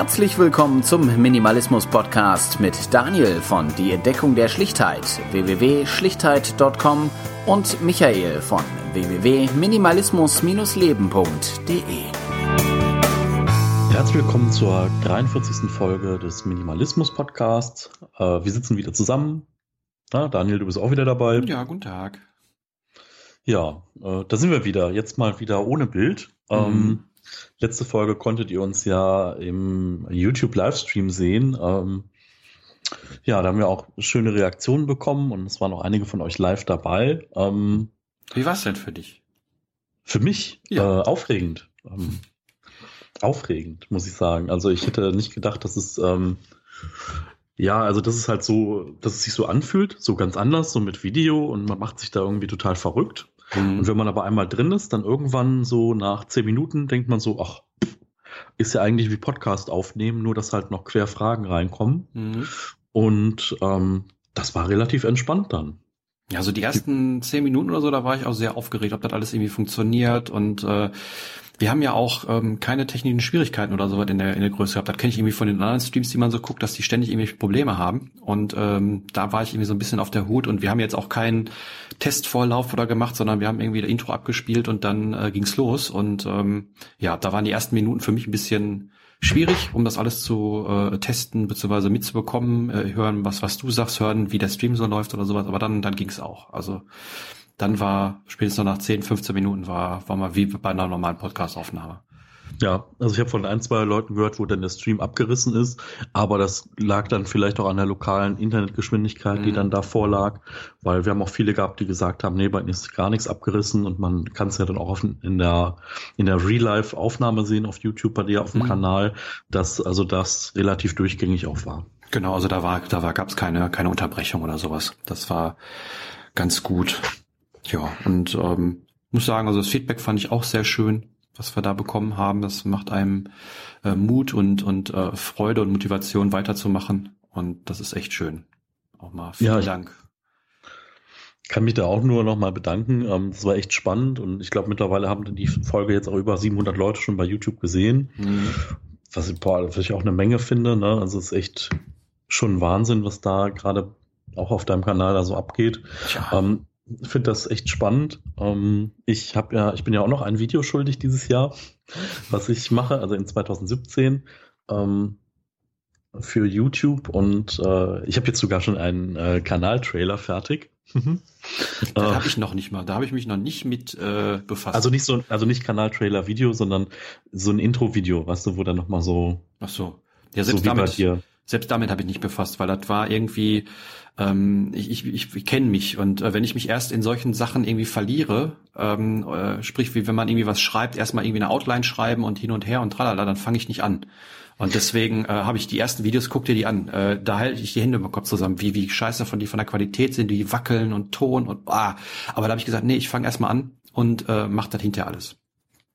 Herzlich willkommen zum Minimalismus Podcast mit Daniel von Die Entdeckung der Schlichtheit www.schlichtheit.com und Michael von www.minimalismus-leben.de. Herzlich willkommen zur 43. Folge des Minimalismus Podcasts. Äh, wir sitzen wieder zusammen. Daniel, du bist auch wieder dabei. Ja, guten Tag. Ja, äh, da sind wir wieder. Jetzt mal wieder ohne Bild. Mhm. Ähm, Letzte Folge konntet ihr uns ja im YouTube Livestream sehen. Ähm, ja, da haben wir auch schöne Reaktionen bekommen und es waren auch einige von euch live dabei. Ähm, Wie war es denn für dich? Für mich ja. äh, aufregend. Ähm, aufregend, muss ich sagen. Also ich hätte nicht gedacht, dass es ähm, ja, also das ist halt so, dass es sich so anfühlt, so ganz anders, so mit Video und man macht sich da irgendwie total verrückt. Mhm. Und wenn man aber einmal drin ist, dann irgendwann so nach zehn Minuten denkt man so, ach, ist ja eigentlich wie Podcast aufnehmen, nur dass halt noch quer Fragen reinkommen. Mhm. Und ähm, das war relativ entspannt dann. Ja, also die ersten zehn Minuten oder so, da war ich auch sehr aufgeregt, ob das alles irgendwie funktioniert und äh, wir haben ja auch ähm, keine technischen Schwierigkeiten oder so in der, in der Größe gehabt. Das kenne ich irgendwie von den anderen Streams, die man so guckt, dass die ständig irgendwie Probleme haben. Und ähm, da war ich irgendwie so ein bisschen auf der Hut und wir haben jetzt auch keinen Testvorlauf oder gemacht, sondern wir haben irgendwie das Intro abgespielt und dann äh, ging's los. Und ähm, ja, da waren die ersten Minuten für mich ein bisschen schwierig, um das alles zu äh, testen bzw. mitzubekommen, äh, hören, was, was du sagst, hören, wie der Stream so läuft oder sowas. Aber dann, dann ging's auch. Also dann war spätestens nach 10, 15 Minuten war, war mal wie bei einer normalen Podcast-Aufnahme. Ja, also ich habe von ein, zwei Leuten gehört, wo dann der Stream abgerissen ist, aber das lag dann vielleicht auch an der lokalen Internetgeschwindigkeit, mhm. die dann davor lag, weil wir haben auch viele gehabt, die gesagt haben, nee, bei ihnen ist gar nichts abgerissen und man kann es ja dann auch in der in der Real-Life-Aufnahme sehen auf YouTube bei dir auf dem mhm. Kanal, dass also das relativ durchgängig auch war. Genau, also da war da war gab's keine keine Unterbrechung oder sowas. Das war ganz gut. Ja, und ähm, muss sagen, also das Feedback fand ich auch sehr schön, was wir da bekommen haben. Das macht einem äh, Mut und, und äh, Freude und Motivation weiterzumachen. Und das ist echt schön. Auch mal vielen ja, Dank. Kann mich da auch nur noch mal bedanken. Ähm, das war echt spannend und ich glaube mittlerweile haben die Folge jetzt auch über 700 Leute schon bei YouTube gesehen, mhm. was, ich, boah, was ich auch eine Menge finde. Ne? Also es ist echt schon Wahnsinn, was da gerade auch auf deinem Kanal da so abgeht. Ja. Ähm, finde das echt spannend. Ähm, ich habe ja, ich bin ja auch noch ein Video schuldig dieses Jahr, was ich mache, also in 2017 ähm, für YouTube und äh, ich habe jetzt sogar schon einen äh, Kanaltrailer fertig. Mhm. Da habe ich noch nicht mal, da habe ich mich noch nicht mit äh, befasst. Also nicht so, also nicht Kanaltrailer Video, sondern so ein Intro-Video, weißt du, wo dann noch mal so. Ach so. Ja, selbst so damit, selbst damit habe ich nicht befasst, weil das war irgendwie ähm, ich, ich, ich, ich kenne mich und äh, wenn ich mich erst in solchen Sachen irgendwie verliere, ähm, äh, sprich wie wenn man irgendwie was schreibt, erstmal irgendwie eine Outline schreiben und hin und her und tralala, dann fange ich nicht an. Und deswegen äh, habe ich die ersten Videos, guck dir die an. Äh, da halte ich die Hände im Kopf zusammen, wie, wie scheiße von die von der Qualität sind, die wackeln und Ton und ah. Aber da habe ich gesagt, nee, ich fange erstmal an und äh, mach das hinterher alles.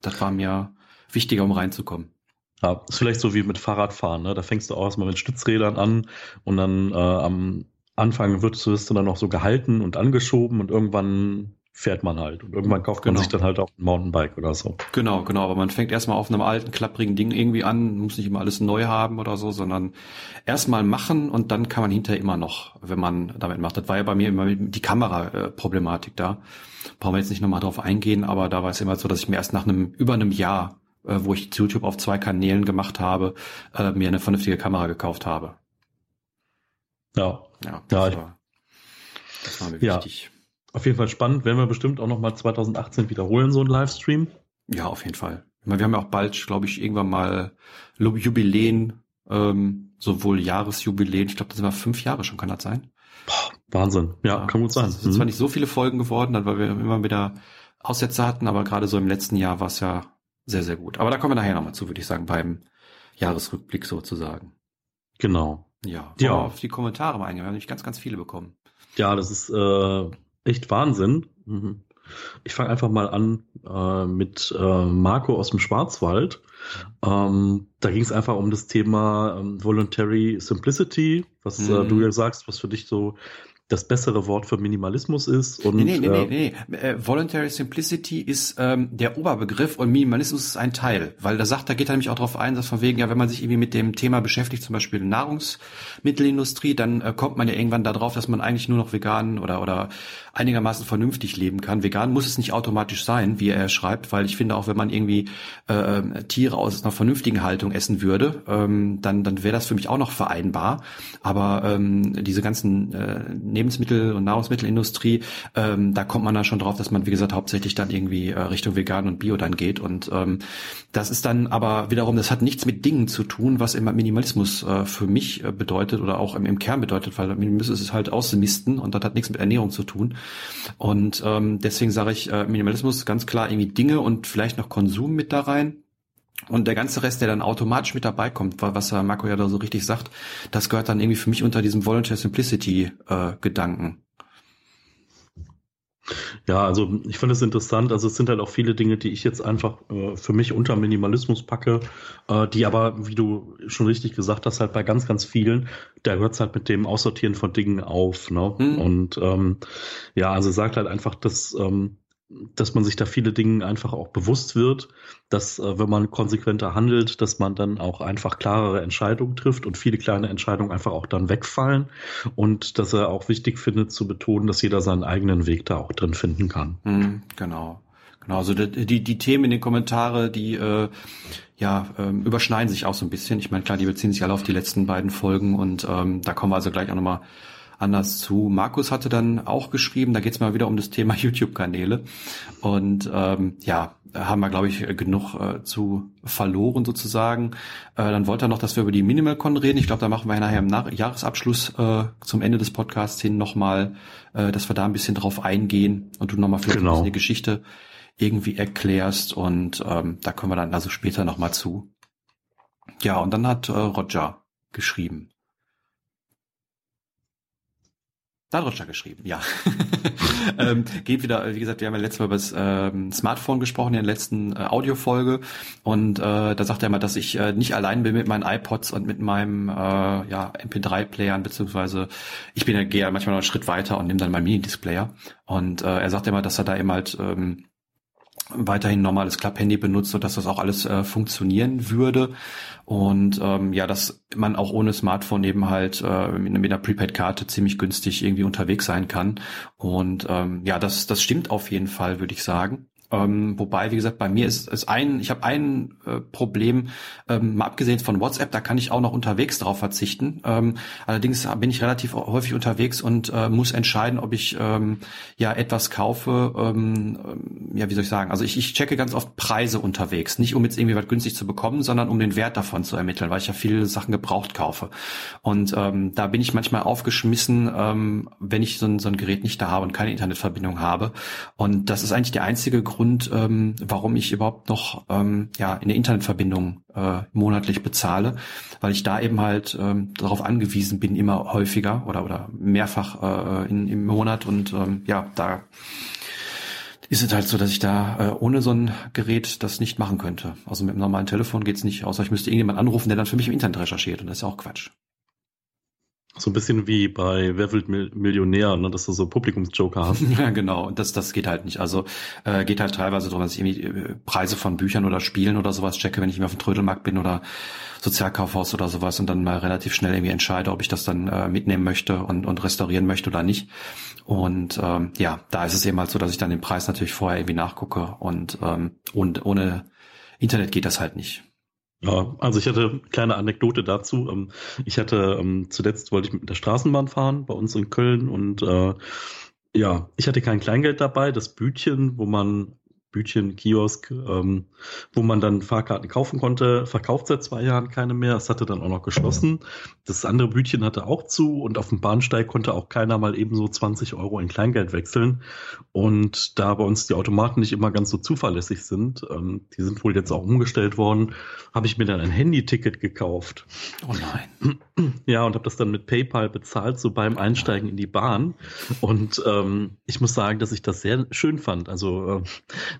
Das war mir wichtiger, um reinzukommen. Ja, ist vielleicht so wie mit Fahrradfahren, ne? Da fängst du auch erstmal mit Stützrädern an und dann äh, am Anfang wird es dann noch so gehalten und angeschoben und irgendwann fährt man halt. Und irgendwann kauft man genau. sich dann halt auch ein Mountainbike oder so. Genau, genau. Aber man fängt erstmal auf einem alten, klapprigen Ding irgendwie an, muss nicht immer alles neu haben oder so, sondern erstmal machen und dann kann man hinterher immer noch, wenn man damit macht. Das war ja bei mir immer die Kamera-Problematik da. Brauchen wir jetzt nicht nochmal drauf eingehen, aber da war es immer so, dass ich mir erst nach einem, über einem Jahr, äh, wo ich YouTube auf zwei Kanälen gemacht habe, äh, mir eine vernünftige Kamera gekauft habe. Ja. Ja, das, ja, war, das war mir ja, wichtig. Auf jeden Fall spannend. Werden wir bestimmt auch nochmal 2018 wiederholen, so ein Livestream. Ja, auf jeden Fall. Meine, wir haben ja auch bald, glaube ich, irgendwann mal Jubiläen, ähm, sowohl Jahresjubiläen. Ich glaube, das sind wir fünf Jahre schon, kann das sein? Boah, Wahnsinn. Ja, ja, kann gut sein. Es sind mhm. zwar nicht so viele Folgen geworden, weil wir immer wieder Aussätze hatten, aber gerade so im letzten Jahr war es ja sehr, sehr gut. Aber da kommen wir nachher nochmal zu, würde ich sagen, beim Jahresrückblick sozusagen. Genau. Ja, ja. auf die Kommentare mal eingehen. Wir haben nämlich ganz, ganz viele bekommen. Ja, das ist äh, echt Wahnsinn. Mhm. Ich fange einfach mal an äh, mit äh, Marco aus dem Schwarzwald. Ähm, da ging es einfach um das Thema ähm, Voluntary Simplicity, was mhm. äh, du ja sagst, was für dich so das bessere Wort für Minimalismus ist. Und, nee, nee, nee, äh, nee, nee. Äh, Voluntary Simplicity ist ähm, der Oberbegriff und Minimalismus ist ein Teil, weil da sagt, da geht er nämlich auch darauf ein, dass von wegen, ja, wenn man sich irgendwie mit dem Thema beschäftigt, zum Beispiel Nahrungsmittelindustrie, dann äh, kommt man ja irgendwann darauf, dass man eigentlich nur noch vegan oder oder einigermaßen vernünftig leben kann. Vegan muss es nicht automatisch sein, wie er schreibt, weil ich finde auch, wenn man irgendwie äh, Tiere aus einer vernünftigen Haltung essen würde, ähm, dann dann wäre das für mich auch noch vereinbar. Aber ähm, diese ganzen äh, Lebensmittel- und Nahrungsmittelindustrie, ähm, da kommt man dann schon drauf, dass man, wie gesagt, hauptsächlich dann irgendwie äh, Richtung Vegan und Bio dann geht. Und ähm, das ist dann aber wiederum, das hat nichts mit Dingen zu tun, was immer Minimalismus äh, für mich äh, bedeutet oder auch im, im Kern bedeutet, weil Minimalismus ist halt auszumisten und das hat nichts mit Ernährung zu tun. Und ähm, deswegen sage ich, äh, Minimalismus ganz klar irgendwie Dinge und vielleicht noch Konsum mit da rein. Und der ganze Rest, der dann automatisch mit dabei kommt, was Marco ja da so richtig sagt, das gehört dann irgendwie für mich unter diesem Volunteer Simplicity äh, Gedanken. Ja, also ich finde es interessant. Also es sind halt auch viele Dinge, die ich jetzt einfach äh, für mich unter Minimalismus packe, äh, die aber, wie du schon richtig gesagt hast, halt bei ganz, ganz vielen, da hört es halt mit dem Aussortieren von Dingen auf. Ne? Mhm. Und ähm, ja, also sagt halt einfach, dass ähm, dass man sich da viele Dinge einfach auch bewusst wird, dass äh, wenn man konsequenter handelt, dass man dann auch einfach klarere Entscheidungen trifft und viele kleine Entscheidungen einfach auch dann wegfallen und dass er auch wichtig findet zu betonen, dass jeder seinen eigenen Weg da auch drin finden kann. Mhm, genau. Genau, also die, die, Themen in den Kommentare, die äh, ja ähm, überschneiden sich auch so ein bisschen. Ich meine, klar, die beziehen sich alle auf die letzten beiden Folgen und ähm, da kommen wir also gleich auch nochmal anders zu. Markus hatte dann auch geschrieben, da geht es mal wieder um das Thema YouTube-Kanäle. Und ähm, ja, haben wir, glaube ich, genug äh, zu verloren sozusagen. Äh, dann wollte er noch, dass wir über die MinimalCon reden. Ich glaube, da machen wir nachher im Nach Jahresabschluss äh, zum Ende des Podcasts hin nochmal, äh, dass wir da ein bisschen drauf eingehen und du nochmal vielleicht genau. ein bisschen die Geschichte irgendwie erklärst. Und ähm, da kommen wir dann also später nochmal zu. Ja, und dann hat äh, Roger geschrieben. Darüber geschrieben, ja. ähm, geht wieder, wie gesagt, wir haben ja letztes Mal über das ähm, Smartphone gesprochen in der letzten äh, Audiofolge und äh, da sagt er mal, dass ich äh, nicht allein bin mit meinen iPods und mit meinem äh, ja, MP3-Playern, beziehungsweise ich bin ja, gehe ja manchmal noch einen Schritt weiter und nehme dann meinen Mini-Displayer und äh, er sagt immer, dass er da eben halt ähm, weiterhin normales Klapphandy benutzt, so dass das auch alles äh, funktionieren würde. Und ähm, ja, dass man auch ohne Smartphone eben halt äh, mit, mit einer Prepaid-Karte ziemlich günstig irgendwie unterwegs sein kann. Und ähm, ja, das, das stimmt auf jeden Fall, würde ich sagen. Ähm, wobei, wie gesagt, bei mir ist es ein, ich habe ein äh, Problem, ähm, mal abgesehen von WhatsApp, da kann ich auch noch unterwegs darauf verzichten. Ähm, allerdings bin ich relativ häufig unterwegs und äh, muss entscheiden, ob ich ähm, ja etwas kaufe. Ähm, ähm, ja, wie soll ich sagen? Also ich, ich checke ganz oft Preise unterwegs, nicht um jetzt irgendwie was günstig zu bekommen, sondern um den Wert davon zu ermitteln, weil ich ja viele Sachen gebraucht kaufe. Und ähm, da bin ich manchmal aufgeschmissen, ähm, wenn ich so ein, so ein Gerät nicht da habe und keine Internetverbindung habe. Und das ist eigentlich der einzige Grund, Grund, ähm, warum ich überhaupt noch ähm, ja eine Internetverbindung äh, monatlich bezahle, weil ich da eben halt ähm, darauf angewiesen bin, immer häufiger oder oder mehrfach äh, in, im Monat und ähm, ja, da ist es halt so, dass ich da äh, ohne so ein Gerät das nicht machen könnte. Also mit einem normalen Telefon geht's nicht, außer ich müsste irgendjemand anrufen, der dann für mich im Internet recherchiert und das ist auch Quatsch. So ein bisschen wie bei Wer wird Millionär, ne, dass du so Publikumsjoker hast. Ja, genau. Das, das geht halt nicht. Also äh, geht halt teilweise darum, dass ich irgendwie äh, Preise von Büchern oder Spielen oder sowas checke, wenn ich mir auf dem Trödelmarkt bin oder Sozialkaufhaus oder sowas und dann mal relativ schnell irgendwie entscheide, ob ich das dann äh, mitnehmen möchte und, und restaurieren möchte oder nicht. Und ähm, ja, da ist es eben halt so, dass ich dann den Preis natürlich vorher irgendwie nachgucke und, ähm, und ohne Internet geht das halt nicht. Ja, also ich hatte eine kleine Anekdote dazu. Ähm, ich hatte ähm, zuletzt wollte ich mit der Straßenbahn fahren bei uns in Köln und äh, ja, ich hatte kein Kleingeld dabei. Das Bütchen, wo man Bütchen, Kiosk, ähm, wo man dann Fahrkarten kaufen konnte, verkauft seit zwei Jahren keine mehr. Es hatte dann auch noch geschlossen. Das andere Bütchen hatte auch zu und auf dem Bahnsteig konnte auch keiner mal ebenso 20 Euro in Kleingeld wechseln. Und da bei uns die Automaten nicht immer ganz so zuverlässig sind, ähm, die sind wohl jetzt auch umgestellt worden, habe ich mir dann ein Handy-Ticket gekauft. Oh nein. Ja, und habe das dann mit PayPal bezahlt, so beim Einsteigen in die Bahn. Und ähm, ich muss sagen, dass ich das sehr schön fand. Also äh,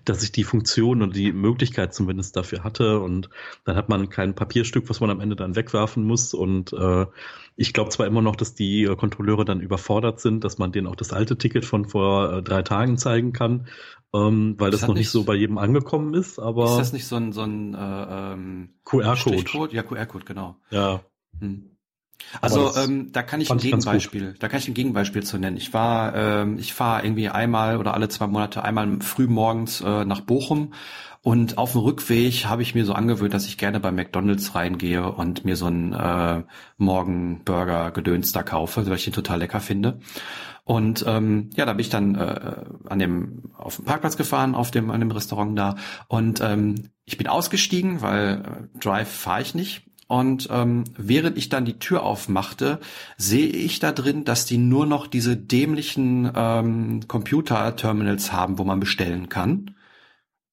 dass ich die Funktion und die Möglichkeit zumindest dafür hatte und dann hat man kein Papierstück, was man am Ende dann wegwerfen muss und äh, ich glaube zwar immer noch, dass die äh, Kontrolleure dann überfordert sind, dass man denen auch das alte Ticket von vor äh, drei Tagen zeigen kann, ähm, weil das, das noch nicht so bei jedem angekommen ist, aber. Ist das nicht so ein, so ein äh, ähm, QR-Code? Ja, QR-Code, genau. Ja. Hm. Also ähm, da kann ich ein Gegenbeispiel, da kann ich ein Gegenbeispiel zu nennen. Ich war, ähm, ich fahre irgendwie einmal oder alle zwei Monate einmal früh morgens äh, nach Bochum und auf dem Rückweg habe ich mir so angewöhnt, dass ich gerne bei McDonald's reingehe und mir so einen äh, Morgenburger Gedöns da kaufe, weil ich den total lecker finde. Und ähm, ja, da bin ich dann äh, an dem auf dem Parkplatz gefahren, auf dem an dem Restaurant da und ähm, ich bin ausgestiegen, weil äh, Drive fahre ich nicht und ähm, während ich dann die Tür aufmachte, sehe ich da drin, dass die nur noch diese dämlichen ähm, Computer-Terminals haben, wo man bestellen kann.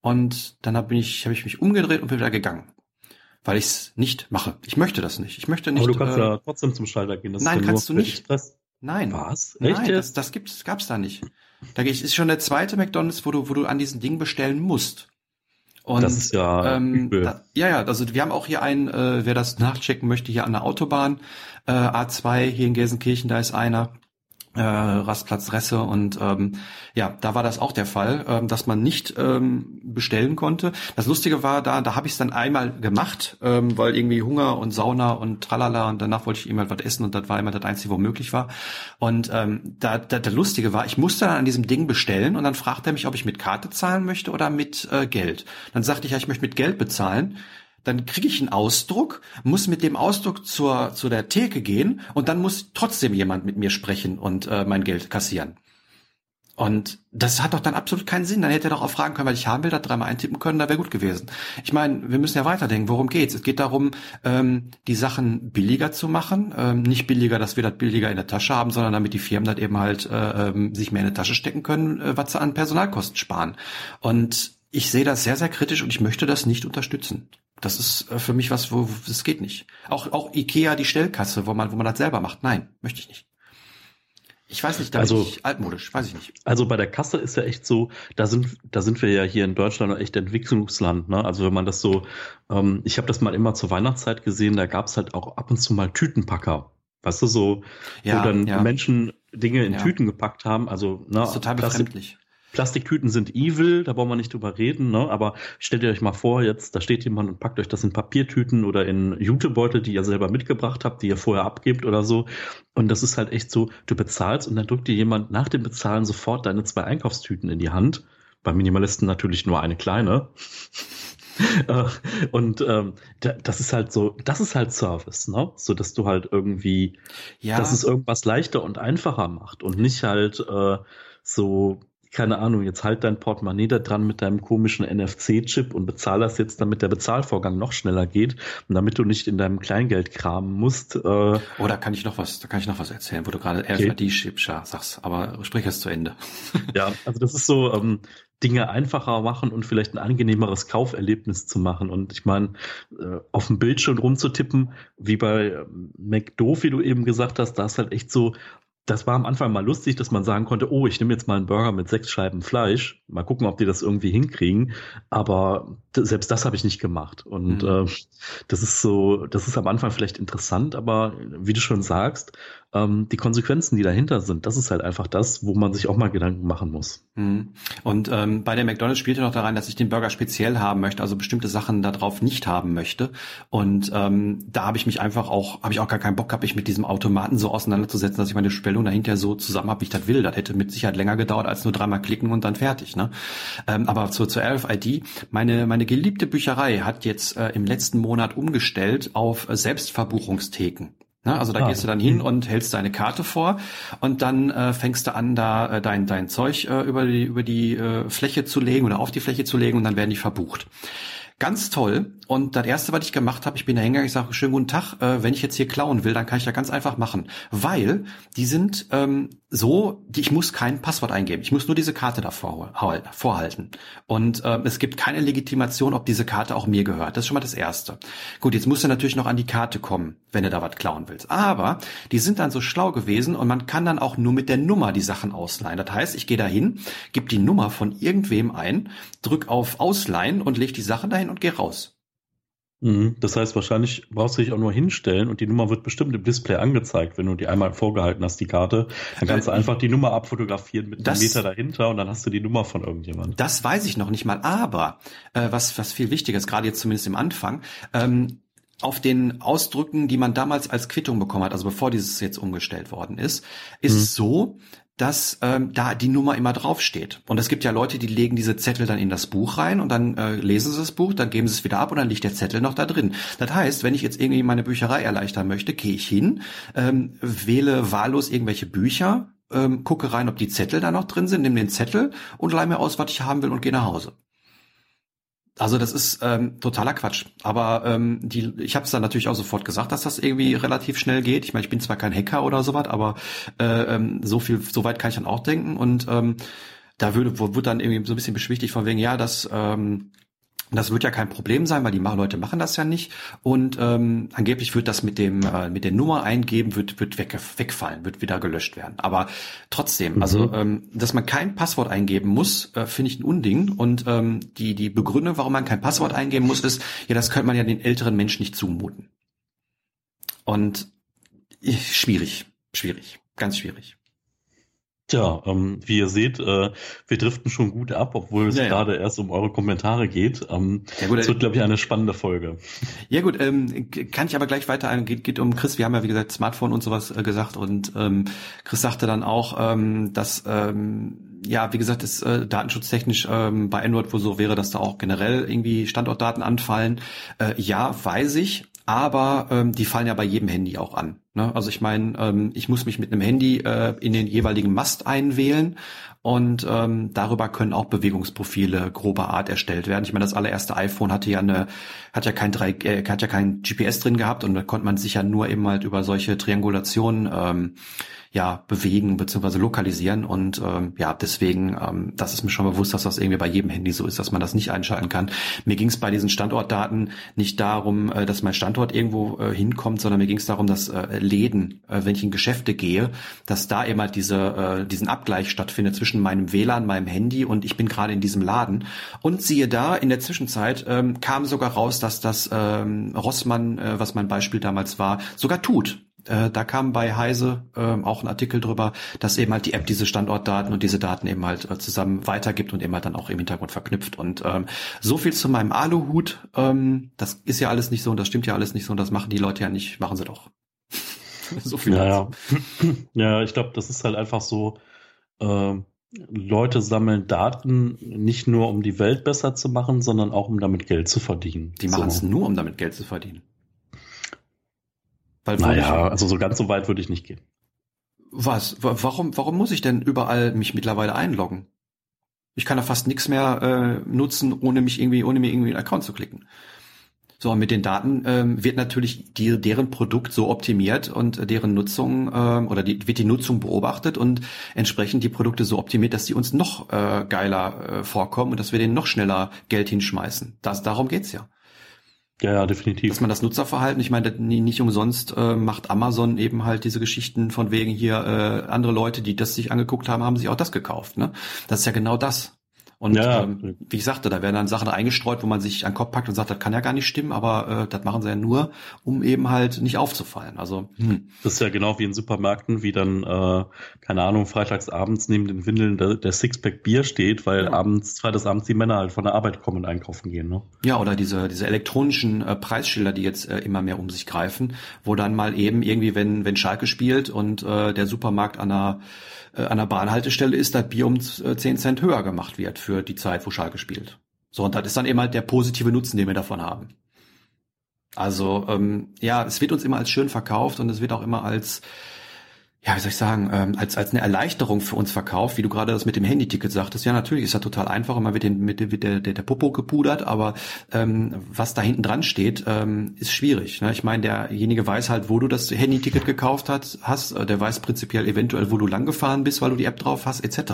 Und dann habe ich, hab ich mich umgedreht und bin wieder gegangen. Weil ich es nicht mache. Ich möchte das nicht. Ich möchte nicht. Aber du kannst äh, ja trotzdem zum Schalter gehen. Das nein, kannst du nicht. Express. Nein. Was? Echt nein, das, das gibt's, gab's da nicht. Da ist schon der zweite McDonalds, wo du, wo du an diesen Ding bestellen musst. Und, das ist ja ähm, da, ja, ja, also wir haben auch hier einen, äh, wer das nachchecken möchte, hier an der Autobahn, äh, A2 hier in Gelsenkirchen, da ist einer äh, Rastplatz und ähm, ja, da war das auch der Fall, ähm, dass man nicht ähm, bestellen konnte. Das Lustige war, da da habe ich es dann einmal gemacht, ähm, weil irgendwie Hunger und Sauna und tralala und danach wollte ich immer was essen und das war immer das Einzige, wo möglich war. Und ähm, da, da der Lustige war, ich musste dann an diesem Ding bestellen und dann fragte er mich, ob ich mit Karte zahlen möchte oder mit äh, Geld. Dann sagte ich, ja, ich möchte mit Geld bezahlen dann kriege ich einen Ausdruck, muss mit dem Ausdruck zur, zu der Theke gehen und dann muss trotzdem jemand mit mir sprechen und äh, mein Geld kassieren. Und das hat doch dann absolut keinen Sinn. Dann hätte er doch auch fragen können, weil ich haben will, da dreimal eintippen können, da wäre gut gewesen. Ich meine, wir müssen ja weiterdenken. Worum geht's? Es geht darum, ähm, die Sachen billiger zu machen. Ähm, nicht billiger, dass wir das billiger in der Tasche haben, sondern damit die Firmen das eben halt äh, ähm, sich mehr in die Tasche stecken können, äh, was sie an Personalkosten sparen. Und ich sehe das sehr, sehr kritisch und ich möchte das nicht unterstützen. Das ist äh, für mich was, wo das geht nicht. Auch auch Ikea die Stellkasse, wo man wo man das selber macht. Nein, möchte ich nicht. Ich weiß nicht, da also, bin ich altmodisch, weiß ich nicht. Also bei der Kasse ist ja echt so, da sind, da sind wir ja hier in Deutschland echt Entwicklungsland. Ne? Also wenn man das so, ähm, ich habe das mal immer zur Weihnachtszeit gesehen, da gab es halt auch ab und zu mal Tütenpacker. Weißt du, so, ja, wo dann ja. Menschen Dinge in ja. Tüten gepackt haben. Also, ne, das ist total befremdlich. Plastiktüten sind evil, da brauchen wir nicht drüber reden, ne? aber stellt ihr euch mal vor, jetzt, da steht jemand und packt euch das in Papiertüten oder in Jutebeutel, die ihr selber mitgebracht habt, die ihr vorher abgebt oder so. Und das ist halt echt so, du bezahlst und dann drückt dir jemand nach dem Bezahlen sofort deine zwei Einkaufstüten in die Hand. Bei Minimalisten natürlich nur eine kleine. Äh, und ähm, das ist halt so, das ist halt Service, ne? So dass du halt irgendwie, ja. dass es irgendwas leichter und einfacher macht und nicht halt äh, so keine Ahnung, jetzt halt dein Portemonnaie da dran mit deinem komischen NFC-Chip und bezahl das jetzt, damit der Bezahlvorgang noch schneller geht und damit du nicht in deinem Kleingeld kramen musst. Äh oh, da kann ich noch was, da kann ich noch was erzählen, wo du gerade okay. RFID-Chip sagst, aber sprich es zu Ende. ja, also das ist so, ähm, Dinge einfacher machen und vielleicht ein angenehmeres Kauferlebnis zu machen. Und ich meine, äh, auf dem Bildschirm rumzutippen, wie bei ähm, McDo, wie du eben gesagt hast, da ist halt echt so, das war am Anfang mal lustig, dass man sagen konnte, oh, ich nehme jetzt mal einen Burger mit sechs Scheiben Fleisch. Mal gucken, ob die das irgendwie hinkriegen. Aber selbst das habe ich nicht gemacht. Und mhm. äh, das ist so, das ist am Anfang vielleicht interessant, aber wie du schon sagst, die Konsequenzen, die dahinter sind, das ist halt einfach das, wo man sich auch mal Gedanken machen muss. Mhm. Und ähm, bei der McDonald's spielt ja noch da rein, dass ich den Burger speziell haben möchte, also bestimmte Sachen darauf nicht haben möchte. Und ähm, da habe ich mich einfach auch, habe ich auch gar keinen Bock gehabt, mich mit diesem Automaten so auseinanderzusetzen, dass ich meine Bestellung dahinter so zusammen habe, wie ich das will. Das hätte mit Sicherheit länger gedauert, als nur dreimal klicken und dann fertig. Ne? Ähm, aber zur, zur RFID, meine, meine geliebte Bücherei hat jetzt äh, im letzten Monat umgestellt auf äh, Selbstverbuchungstheken. Ne? Also da ah. gehst du dann hin und hältst deine Karte vor und dann äh, fängst du an, da äh, dein, dein Zeug äh, über die, über die äh, Fläche zu legen oder auf die Fläche zu legen und dann werden die verbucht. Ganz toll. Und das erste, was ich gemacht habe, ich bin da hingegangen, ich sage, schönen guten Tag, äh, wenn ich jetzt hier klauen will, dann kann ich ja ganz einfach machen. Weil die sind ähm, so, ich muss kein Passwort eingeben. Ich muss nur diese Karte davor vorhalten. Und äh, es gibt keine Legitimation, ob diese Karte auch mir gehört. Das ist schon mal das Erste. Gut, jetzt musst du natürlich noch an die Karte kommen, wenn du da was klauen willst. Aber die sind dann so schlau gewesen und man kann dann auch nur mit der Nummer die Sachen ausleihen. Das heißt, ich gehe da hin, gebe die Nummer von irgendwem ein, drück auf Ausleihen und leg die Sachen dahin und gehe raus. Mhm. Das heißt, wahrscheinlich brauchst du dich auch nur hinstellen und die Nummer wird bestimmt im Display angezeigt, wenn du die einmal vorgehalten hast, die Karte. Dann kannst du äh, einfach die Nummer abfotografieren mit das, einem Meter dahinter und dann hast du die Nummer von irgendjemandem. Das weiß ich noch nicht mal, aber äh, was, was viel wichtiger ist, gerade jetzt zumindest im Anfang, ähm, auf den Ausdrücken, die man damals als Quittung bekommen hat, also bevor dieses jetzt umgestellt worden ist, ist hm. es so, dass ähm, da die Nummer immer draufsteht. Und es gibt ja Leute, die legen diese Zettel dann in das Buch rein und dann äh, lesen sie das Buch, dann geben sie es wieder ab und dann liegt der Zettel noch da drin. Das heißt, wenn ich jetzt irgendwie meine Bücherei erleichtern möchte, gehe ich hin, ähm, wähle wahllos irgendwelche Bücher, ähm, gucke rein, ob die Zettel da noch drin sind, nehme den Zettel und leih mir aus, was ich haben will und gehe nach Hause. Also das ist ähm, totaler Quatsch. Aber ähm, die, ich habe es dann natürlich auch sofort gesagt, dass das irgendwie relativ schnell geht. Ich meine, ich bin zwar kein Hacker oder sowas, aber äh, ähm, so viel, so weit kann ich dann auch denken. Und ähm, da würde, wird dann irgendwie so ein bisschen beschwichtigt von wegen, ja, das ähm, das wird ja kein Problem sein, weil die Leute machen das ja nicht. Und ähm, angeblich wird das mit dem äh, mit der Nummer eingeben wird wird weg, wegfallen, wird wieder gelöscht werden. Aber trotzdem, also, mhm. also ähm, dass man kein Passwort eingeben muss, äh, finde ich ein Unding. Und ähm, die die Begründung, warum man kein Passwort eingeben muss, ist, ja, das könnte man ja den älteren Menschen nicht zumuten. Und äh, schwierig, schwierig, ganz schwierig. Tja, ähm, wie ihr seht, äh, wir driften schon gut ab, obwohl es ja, gerade ja. erst um eure Kommentare geht. Ähm, ja, gut, es wird, glaube ich, eine spannende Folge. Ja gut, ähm, kann ich aber gleich weiter ein. Geht, geht um Chris. Wir haben ja wie gesagt Smartphone und sowas äh, gesagt und ähm, Chris sagte dann auch, ähm, dass ähm, ja, wie gesagt, ist äh, datenschutztechnisch ähm, bei Android wohl so wäre, dass da auch generell irgendwie Standortdaten anfallen. Äh, ja, weiß ich aber ähm, die fallen ja bei jedem Handy auch an. Ne? Also ich meine, ähm, ich muss mich mit einem Handy äh, in den jeweiligen Mast einwählen und ähm, darüber können auch Bewegungsprofile grober Art erstellt werden. Ich meine, das allererste iPhone hatte ja eine, hat ja kein drei, äh, hat ja kein GPS drin gehabt und da konnte man sich ja nur eben halt über solche Triangulationen ähm, ja bewegen bzw. lokalisieren und ähm, ja deswegen ähm, das ist mir schon bewusst, dass das irgendwie bei jedem Handy so ist, dass man das nicht einschalten kann. Mir ging es bei diesen Standortdaten nicht darum, äh, dass mein Standort irgendwo äh, hinkommt, sondern mir ging es darum, dass äh, Läden, äh, wenn ich in Geschäfte gehe, dass da immer diese äh, diesen Abgleich stattfindet zwischen meinem WLAN, meinem Handy und ich bin gerade in diesem Laden und siehe da in der Zwischenzeit ähm, kam sogar raus, dass das ähm, Rossmann, äh, was mein Beispiel damals war, sogar tut äh, da kam bei Heise äh, auch ein Artikel drüber, dass eben halt die App diese Standortdaten und diese Daten eben halt äh, zusammen weitergibt und eben halt dann auch im Hintergrund verknüpft. Und ähm, so viel zu meinem Aluhut. Ähm, das ist ja alles nicht so und das stimmt ja alles nicht so und das machen die Leute ja nicht, machen sie doch. so viel. Ja, ja. ja ich glaube, das ist halt einfach so. Äh, Leute sammeln Daten nicht nur, um die Welt besser zu machen, sondern auch, um damit Geld zu verdienen. Die machen es so. nur, um damit Geld zu verdienen. Weil naja, also so ganz so weit würde ich nicht gehen. Was? Warum, warum muss ich denn überall mich mittlerweile einloggen? Ich kann da fast nichts mehr äh, nutzen, ohne mich irgendwie, ohne mir irgendwie einen Account zu klicken. So, und mit den Daten ähm, wird natürlich die, deren Produkt so optimiert und deren Nutzung ähm, oder die, wird die Nutzung beobachtet und entsprechend die Produkte so optimiert, dass die uns noch äh, geiler äh, vorkommen und dass wir denen noch schneller Geld hinschmeißen. Das, darum geht's ja. Ja, ja, definitiv. Dass man das Nutzerverhalten, ich meine, nicht umsonst äh, macht Amazon eben halt diese Geschichten von wegen hier äh, andere Leute, die das sich angeguckt haben, haben sich auch das gekauft. Ne? Das ist ja genau das. Und ja. ähm, wie ich sagte, da werden dann Sachen eingestreut, wo man sich an den Kopf packt und sagt, das kann ja gar nicht stimmen, aber äh, das machen sie ja nur, um eben halt nicht aufzufallen. Also hm. das ist ja genau wie in Supermärkten, wie dann äh, keine Ahnung freitags abends neben den Windeln der, der Sixpack Bier steht, weil ja. abends freitags abends die Männer halt von der Arbeit kommen und einkaufen gehen. Ne? Ja, oder diese diese elektronischen äh, Preisschilder, die jetzt äh, immer mehr um sich greifen, wo dann mal eben irgendwie, wenn wenn Schalke spielt und äh, der Supermarkt an einer an der Bahnhaltestelle ist, das Bier um 10 äh, Cent höher gemacht wird für die Zeit, wo Schalke spielt. So, und das ist dann immer der positive Nutzen, den wir davon haben. Also, ähm, ja, es wird uns immer als schön verkauft und es wird auch immer als ja, wie soll ich sagen, ähm, als, als eine Erleichterung für uns verkauft, wie du gerade das mit dem Handyticket sagtest. Ja, natürlich ist das total einfach man wird den, mit, mit der, der, der Popo gepudert, aber ähm, was da hinten dran steht, ähm, ist schwierig. Ne? Ich meine, derjenige weiß halt, wo du das Handyticket gekauft hast, hast, äh, der weiß prinzipiell eventuell, wo du langgefahren bist, weil du die App drauf hast, etc.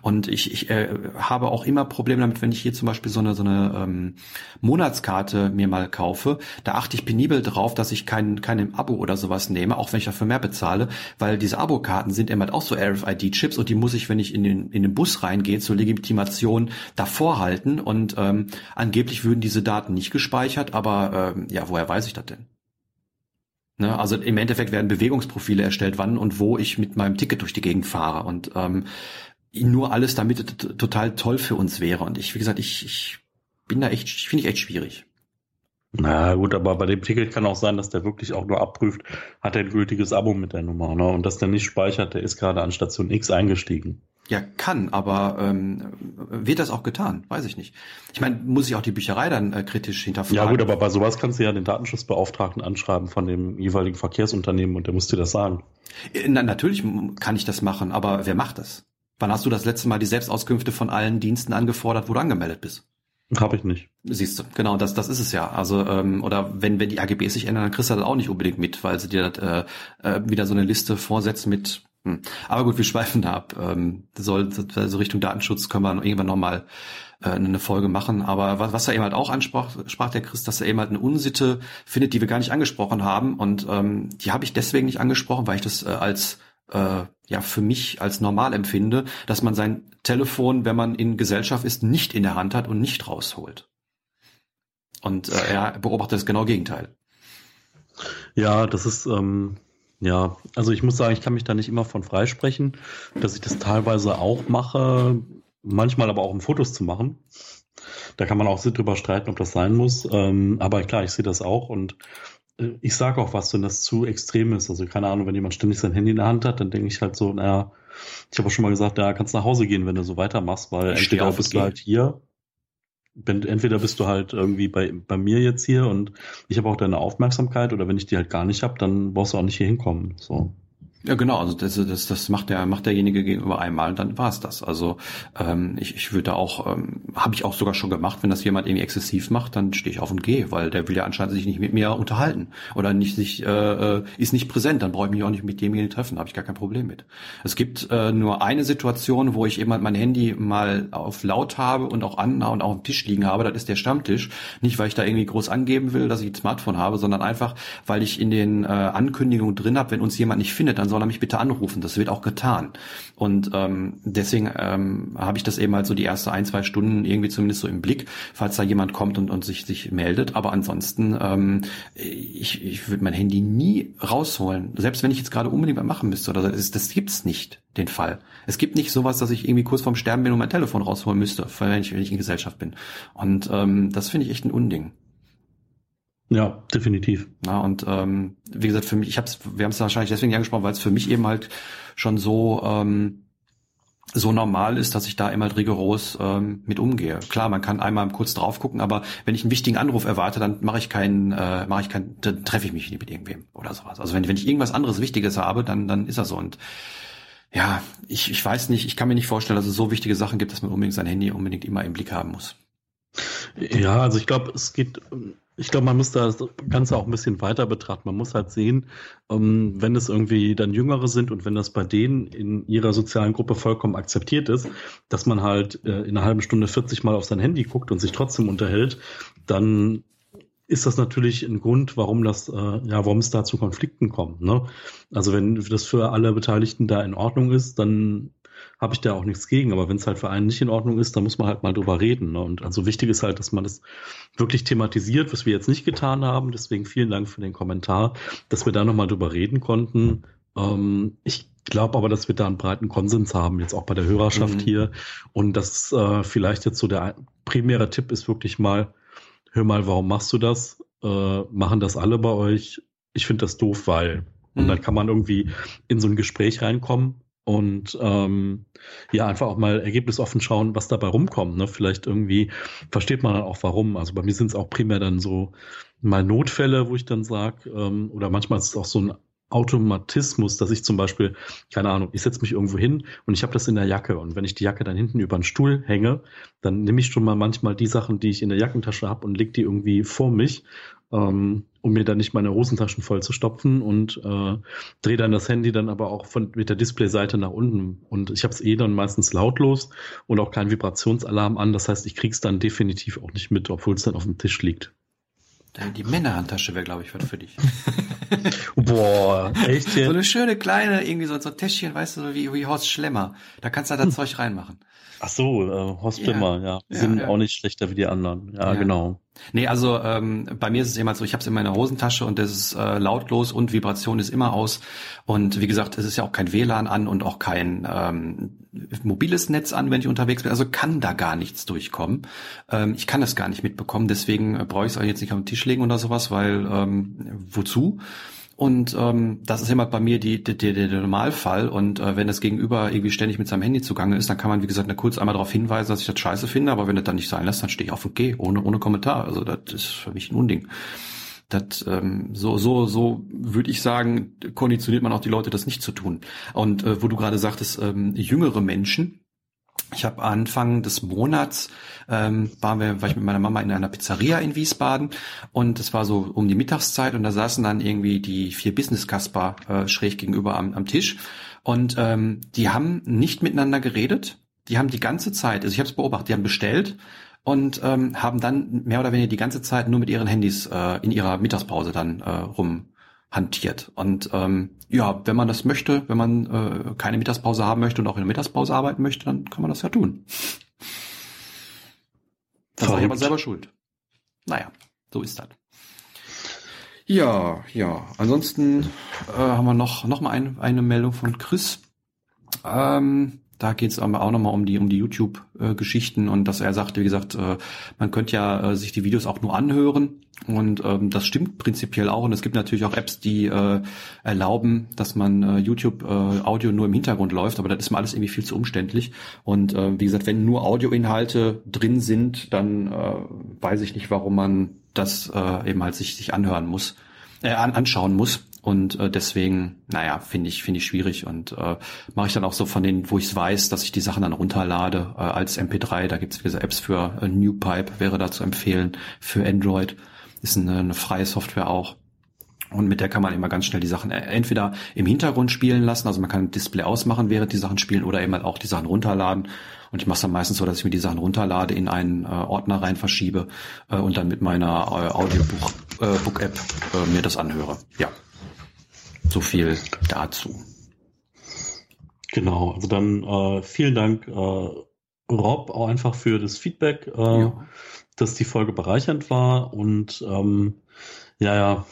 Und ich, ich äh, habe auch immer Probleme damit, wenn ich hier zum Beispiel so eine, so eine ähm, Monatskarte mir mal kaufe, da achte ich penibel drauf, dass ich kein, kein Abo oder sowas nehme, auch wenn ich dafür mehr bezahle, weil weil diese Abokarten sind immer auch so RFID-Chips und die muss ich, wenn ich in den, in den Bus reingehe, zur Legitimation davor halten und ähm, angeblich würden diese Daten nicht gespeichert, aber ähm, ja, woher weiß ich das denn? Ne, also im Endeffekt werden Bewegungsprofile erstellt, wann und wo ich mit meinem Ticket durch die Gegend fahre und ähm, nur alles damit total toll für uns wäre. Und ich, wie gesagt, ich, ich bin da echt, finde ich echt schwierig. Na gut, aber bei dem Ticket kann auch sein, dass der wirklich auch nur abprüft, hat er ein gültiges Abo mit der Nummer, ne? Und dass der nicht speichert, der ist gerade an Station X eingestiegen. Ja, kann, aber ähm, wird das auch getan? Weiß ich nicht. Ich meine, muss ich auch die Bücherei dann äh, kritisch hinterfragen? Ja gut, aber bei sowas kannst du ja den Datenschutzbeauftragten anschreiben von dem jeweiligen Verkehrsunternehmen und der muss dir das sagen. Äh, na, natürlich kann ich das machen, aber wer macht das? Wann hast du das letzte Mal die Selbstauskünfte von allen Diensten angefordert, wo du angemeldet bist? Habe ich nicht. Siehst du, genau, das, das ist es ja. Also, ähm, oder wenn, wenn die AGBs sich ändern, dann kriegst du das auch nicht unbedingt mit, weil sie dir äh, äh, wieder so eine Liste vorsetzen mit. Hm. Aber gut, wir schweifen da ab. Ähm, soll, so Richtung Datenschutz können wir irgendwann nochmal äh, eine Folge machen. Aber was, was er eben halt auch ansprach, sprach der Chris, dass er eben halt eine Unsitte findet, die wir gar nicht angesprochen haben. Und ähm, die habe ich deswegen nicht angesprochen, weil ich das äh, als äh, ja für mich als normal empfinde, dass man sein Telefon, wenn man in Gesellschaft ist, nicht in der Hand hat und nicht rausholt. Und äh, er beobachtet das genau Gegenteil. Ja, das ist ähm, ja, also ich muss sagen, ich kann mich da nicht immer von freisprechen, dass ich das teilweise auch mache, manchmal aber auch um Fotos zu machen. Da kann man auch drüber streiten, ob das sein muss. Ähm, aber klar, ich sehe das auch und ich sage auch was, wenn das zu extrem ist. Also keine Ahnung, wenn jemand ständig sein Handy in der Hand hat, dann denke ich halt so, naja, ich habe auch schon mal gesagt, ja, kannst nach Hause gehen, wenn du so weitermachst, weil ich entweder bist du halt hier, wenn, entweder bist du halt irgendwie bei, bei mir jetzt hier und ich habe auch deine Aufmerksamkeit oder wenn ich die halt gar nicht habe, dann brauchst du auch nicht hier hinkommen. So. Ja, genau, also das, das, das macht der macht derjenige gegenüber einmal dann war's das. Also ähm, ich, ich würde auch, ähm, habe ich auch sogar schon gemacht, wenn das jemand irgendwie exzessiv macht, dann stehe ich auf und gehe, weil der will ja anscheinend sich nicht mit mir unterhalten oder nicht sich äh, äh ist nicht präsent, dann brauche ich mich auch nicht mit demjenigen treffen, habe ich gar kein Problem mit. Es gibt äh, nur eine Situation, wo ich eben halt mein Handy mal auf laut habe und auch an und auch am Tisch liegen habe, das ist der Stammtisch. Nicht, weil ich da irgendwie groß angeben will, dass ich ein Smartphone habe, sondern einfach, weil ich in den äh, Ankündigungen drin habe, wenn uns jemand nicht findet, dann soll er mich bitte anrufen. Das wird auch getan. Und ähm, deswegen ähm, habe ich das eben halt so die erste ein, zwei Stunden irgendwie zumindest so im Blick, falls da jemand kommt und, und sich, sich meldet. Aber ansonsten, ähm, ich, ich würde mein Handy nie rausholen. Selbst wenn ich jetzt gerade unbedingt mal machen müsste oder so, das, das gibt's nicht, den Fall. Es gibt nicht sowas, dass ich irgendwie kurz vorm Sterben bin und mein Telefon rausholen müsste, wenn ich, wenn ich in Gesellschaft bin. Und ähm, das finde ich echt ein Unding. Ja, definitiv. Ja, und ähm, wie gesagt, für mich, ich hab's, wir haben es wahrscheinlich deswegen angesprochen, weil es für mich eben halt schon so ähm, so normal ist, dass ich da immer rigoros ähm, mit umgehe. Klar, man kann einmal kurz drauf gucken, aber wenn ich einen wichtigen Anruf erwarte, dann mache ich keinen, äh, mache ich keinen, dann treffe ich mich nicht mit irgendwem oder sowas. Also wenn, wenn ich irgendwas anderes Wichtiges habe, dann dann ist das so. Und ja, ich, ich weiß nicht, ich kann mir nicht vorstellen, dass es so wichtige Sachen gibt, dass man unbedingt sein Handy unbedingt immer im Blick haben muss. Ja, also ich glaube, es geht ich glaube, man muss das Ganze auch ein bisschen weiter betrachten. Man muss halt sehen, ähm, wenn es irgendwie dann Jüngere sind und wenn das bei denen in ihrer sozialen Gruppe vollkommen akzeptiert ist, dass man halt äh, in einer halben Stunde 40 Mal auf sein Handy guckt und sich trotzdem unterhält, dann ist das natürlich ein Grund, warum das, äh, ja, warum es da zu Konflikten kommt. Ne? Also wenn das für alle Beteiligten da in Ordnung ist, dann habe ich da auch nichts gegen. Aber wenn es halt für einen nicht in Ordnung ist, dann muss man halt mal drüber reden. Ne? Und also wichtig ist halt, dass man das wirklich thematisiert, was wir jetzt nicht getan haben. Deswegen vielen Dank für den Kommentar, dass wir da nochmal drüber reden konnten. Ähm, ich glaube aber, dass wir da einen breiten Konsens haben, jetzt auch bei der Hörerschaft mhm. hier. Und das äh, vielleicht jetzt so der primäre Tipp ist wirklich mal, hör mal, warum machst du das? Äh, machen das alle bei euch? Ich finde das doof, weil. Und mhm. dann kann man irgendwie in so ein Gespräch reinkommen und ähm, ja, einfach auch mal ergebnisoffen schauen, was dabei rumkommt. Ne? Vielleicht irgendwie versteht man dann auch warum. Also bei mir sind es auch primär dann so mal Notfälle, wo ich dann sage, ähm, oder manchmal ist es auch so ein Automatismus, dass ich zum Beispiel, keine Ahnung, ich setze mich irgendwo hin und ich habe das in der Jacke. Und wenn ich die Jacke dann hinten über den Stuhl hänge, dann nehme ich schon mal manchmal die Sachen, die ich in der Jackentasche habe und leg die irgendwie vor mich, ähm, um mir dann nicht meine Hosentaschen voll zu stopfen und äh, drehe dann das Handy dann aber auch von mit der Displayseite nach unten. Und ich habe es eh dann meistens lautlos und auch keinen Vibrationsalarm an, das heißt, ich krieg's dann definitiv auch nicht mit, obwohl es dann auf dem Tisch liegt. Die Männerhandtasche wäre, glaube ich, was für dich. Boah, echt? So eine schöne kleine, irgendwie so, so ein Täschchen, weißt du, wie, wie Horst Schlemmer. Da kannst du da das Zeug reinmachen. Ach so, äh, Horst Schlemmer, ja. ja. Die ja, sind ja. auch nicht schlechter wie die anderen. Ja. genau. Nee, also ähm, bei mir ist es immer so, ich habe es in meiner Hosentasche und das ist äh, lautlos und Vibration ist immer aus. Und wie gesagt, es ist ja auch kein WLAN an und auch kein ähm, mobiles Netz an, wenn ich unterwegs bin. Also kann da gar nichts durchkommen. Ähm, ich kann das gar nicht mitbekommen, deswegen äh, brauche ich es jetzt nicht auf den Tisch legen oder sowas, weil ähm, wozu? Und ähm, das ist immer bei mir die, die, die, der Normalfall. Und äh, wenn das Gegenüber irgendwie ständig mit seinem Handy zugange ist, dann kann man, wie gesagt, kurz einmal darauf hinweisen, dass ich das scheiße finde. Aber wenn das dann nicht sein lässt, dann stehe ich auf und gehe, ohne, ohne Kommentar. Also das ist für mich ein Unding. Das, ähm, so, so, so würde ich sagen, konditioniert man auch die Leute, das nicht zu tun. Und äh, wo du gerade sagtest, ähm, jüngere Menschen, ich habe Anfang des Monats ähm, waren wir, war ich mit meiner Mama in einer Pizzeria in Wiesbaden und es war so um die Mittagszeit und da saßen dann irgendwie die vier Business Kasper äh, schräg gegenüber am, am Tisch und ähm, die haben nicht miteinander geredet. Die haben die ganze Zeit, also ich habe es beobachtet, die haben bestellt und ähm, haben dann mehr oder weniger die ganze Zeit nur mit ihren Handys äh, in ihrer Mittagspause dann äh, rum hantiert. Und ähm, ja, wenn man das möchte, wenn man äh, keine Mittagspause haben möchte und auch in der Mittagspause arbeiten möchte, dann kann man das ja tun. Das ist aber selber schuld. Naja, so ist das. Ja, ja. Ansonsten äh, haben wir noch, noch mal ein, eine Meldung von Chris. Ähm, da geht es aber auch nochmal um die um die YouTube-Geschichten und dass er sagte, wie gesagt, äh, man könnte ja äh, sich die Videos auch nur anhören. Und ähm, das stimmt prinzipiell auch. Und es gibt natürlich auch Apps, die äh, erlauben, dass man äh, YouTube äh, Audio nur im Hintergrund läuft, aber das ist mal alles irgendwie viel zu umständlich. Und wie gesagt, wenn nur Audioinhalte drin sind, dann weiß ich nicht, warum man das eben halt sich sich anhören muss, äh, an, anschauen muss und äh, deswegen, naja, finde ich, finde ich schwierig und äh, mache ich dann auch so von denen, wo ich es weiß, dass ich die Sachen dann runterlade äh, als MP3. Da gibt es diese Apps für äh, NewPipe, wäre da zu empfehlen, für Android. Ist eine, eine freie Software auch. Und mit der kann man immer ganz schnell die Sachen äh, entweder im Hintergrund spielen lassen, also man kann ein Display ausmachen, während die Sachen spielen, oder eben halt auch die Sachen runterladen. Und ich mache es dann meistens so, dass ich mir die Sachen runterlade, in einen äh, Ordner rein verschiebe äh, und dann mit meiner äh, Audiobook-App äh, äh, mir das anhöre. Ja, so viel dazu. Genau, also dann äh, vielen Dank, äh, Rob, auch einfach für das Feedback, äh, ja. dass die Folge bereichernd war. Und ähm, ja, ja,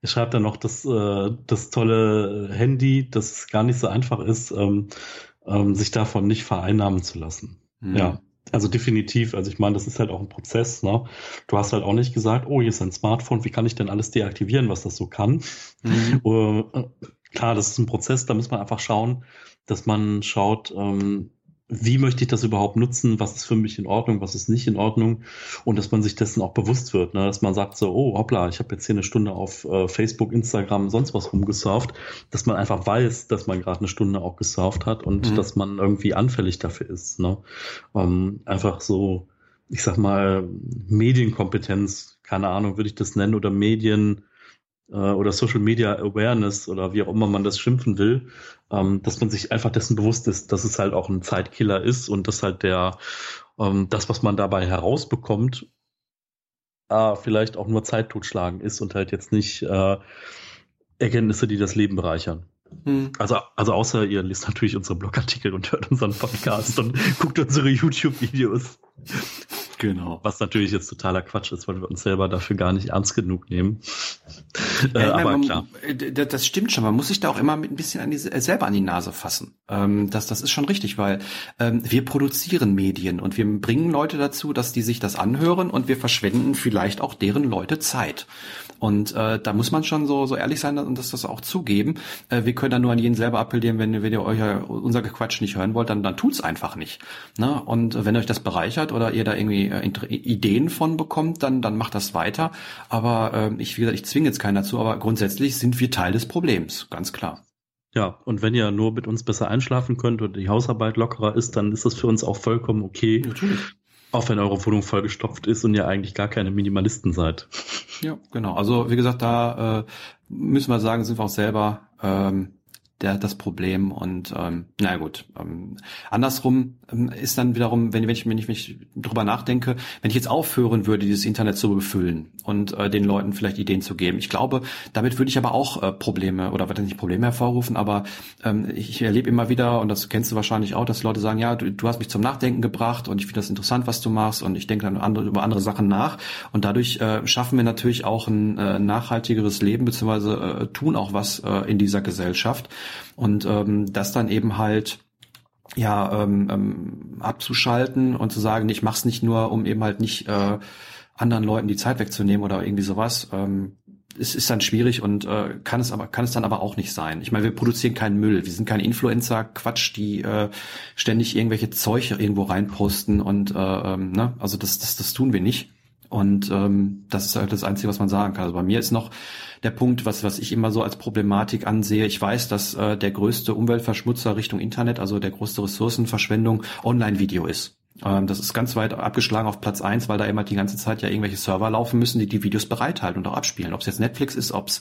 er schreibt dann noch das, äh, das tolle Handy, dass es gar nicht so einfach ist, ähm, ähm, sich davon nicht vereinnahmen zu lassen. Mhm. Ja. Also definitiv, also ich meine, das ist halt auch ein Prozess, ne? Du hast halt auch nicht gesagt, oh, hier ist ein Smartphone, wie kann ich denn alles deaktivieren, was das so kann? Mhm. Uh, klar, das ist ein Prozess, da muss man einfach schauen, dass man schaut, ähm, wie möchte ich das überhaupt nutzen, was ist für mich in Ordnung, was ist nicht in Ordnung und dass man sich dessen auch bewusst wird, ne? dass man sagt so, oh hoppla, ich habe jetzt hier eine Stunde auf äh, Facebook, Instagram, sonst was rumgesurft, dass man einfach weiß, dass man gerade eine Stunde auch gesurft hat und mhm. dass man irgendwie anfällig dafür ist. Ne? Um, einfach so, ich sag mal, Medienkompetenz, keine Ahnung, würde ich das nennen, oder Medien, äh, oder Social Media Awareness oder wie auch immer man das schimpfen will, ähm, dass man sich einfach dessen bewusst ist, dass es halt auch ein Zeitkiller ist und dass halt der ähm, das, was man dabei herausbekommt, äh, vielleicht auch nur Zeit totschlagen ist und halt jetzt nicht äh, Erkenntnisse, die das Leben bereichern. Hm. Also, also außer ihr liest natürlich unsere Blogartikel und hört unseren Podcast und guckt unsere YouTube-Videos. Genau. Was natürlich jetzt totaler Quatsch ist, weil wir uns selber dafür gar nicht ernst genug nehmen. Ja, äh, aber man, klar. Äh, das stimmt schon. Man muss sich da auch immer mit ein bisschen an die, äh, selber an die Nase fassen. Ähm, das, das ist schon richtig, weil ähm, wir produzieren Medien und wir bringen Leute dazu, dass die sich das anhören und wir verschwenden vielleicht auch deren Leute Zeit. Und äh, da muss man schon so, so ehrlich sein und das, das auch zugeben. Äh, wir können dann nur an jeden selber appellieren, wenn, wenn ihr euch unser Gequatsch nicht hören wollt, dann, dann tut's einfach nicht. Ne? Und wenn euch das bereichert oder ihr da irgendwie äh, Ideen von bekommt, dann, dann macht das weiter. Aber äh, ich, wie gesagt, ich zwinge jetzt keinen dazu, aber grundsätzlich sind wir Teil des Problems, ganz klar. Ja, und wenn ihr nur mit uns besser einschlafen könnt und die Hausarbeit lockerer ist, dann ist das für uns auch vollkommen okay. Natürlich. Auch wenn eure Wohnung vollgestopft ist und ihr eigentlich gar keine Minimalisten seid. Ja, genau. Also wie gesagt, da äh, müssen wir sagen, sind wir auch selber ähm, der das Problem und ähm, na gut. Ähm, andersrum ähm, ist dann wiederum, wenn, wenn ich wenn ich mich drüber nachdenke, wenn ich jetzt aufhören würde, dieses Internet zu befüllen und äh, den Leuten vielleicht Ideen zu geben. Ich glaube, damit würde ich aber auch äh, Probleme oder nicht Probleme hervorrufen, aber ähm, ich erlebe immer wieder und das kennst du wahrscheinlich auch, dass Leute sagen, ja, du, du hast mich zum Nachdenken gebracht und ich finde das interessant, was du machst und ich denke dann andere, über andere Sachen nach und dadurch äh, schaffen wir natürlich auch ein äh, nachhaltigeres Leben beziehungsweise äh, tun auch was äh, in dieser Gesellschaft. Und ähm, das dann eben halt ja ähm, ähm, abzuschalten und zu sagen, ich mach's nicht nur, um eben halt nicht äh, anderen Leuten die Zeit wegzunehmen oder irgendwie sowas. Ähm, es ist dann schwierig und äh, kann es aber kann es dann aber auch nicht sein. Ich meine, wir produzieren keinen Müll, wir sind keine Influencer, Quatsch, die äh, ständig irgendwelche Zeug irgendwo reinposten und äh, ähm, ne, also das das das tun wir nicht. Und ähm, das ist halt das Einzige, was man sagen kann. Also bei mir ist noch der Punkt, was, was ich immer so als Problematik ansehe. Ich weiß, dass äh, der größte Umweltverschmutzer Richtung Internet, also der größte Ressourcenverschwendung, Online-Video ist. Ähm, das ist ganz weit abgeschlagen auf Platz eins, weil da immer die ganze Zeit ja irgendwelche Server laufen müssen, die die Videos bereithalten und auch abspielen. Ob es jetzt Netflix ist, ob es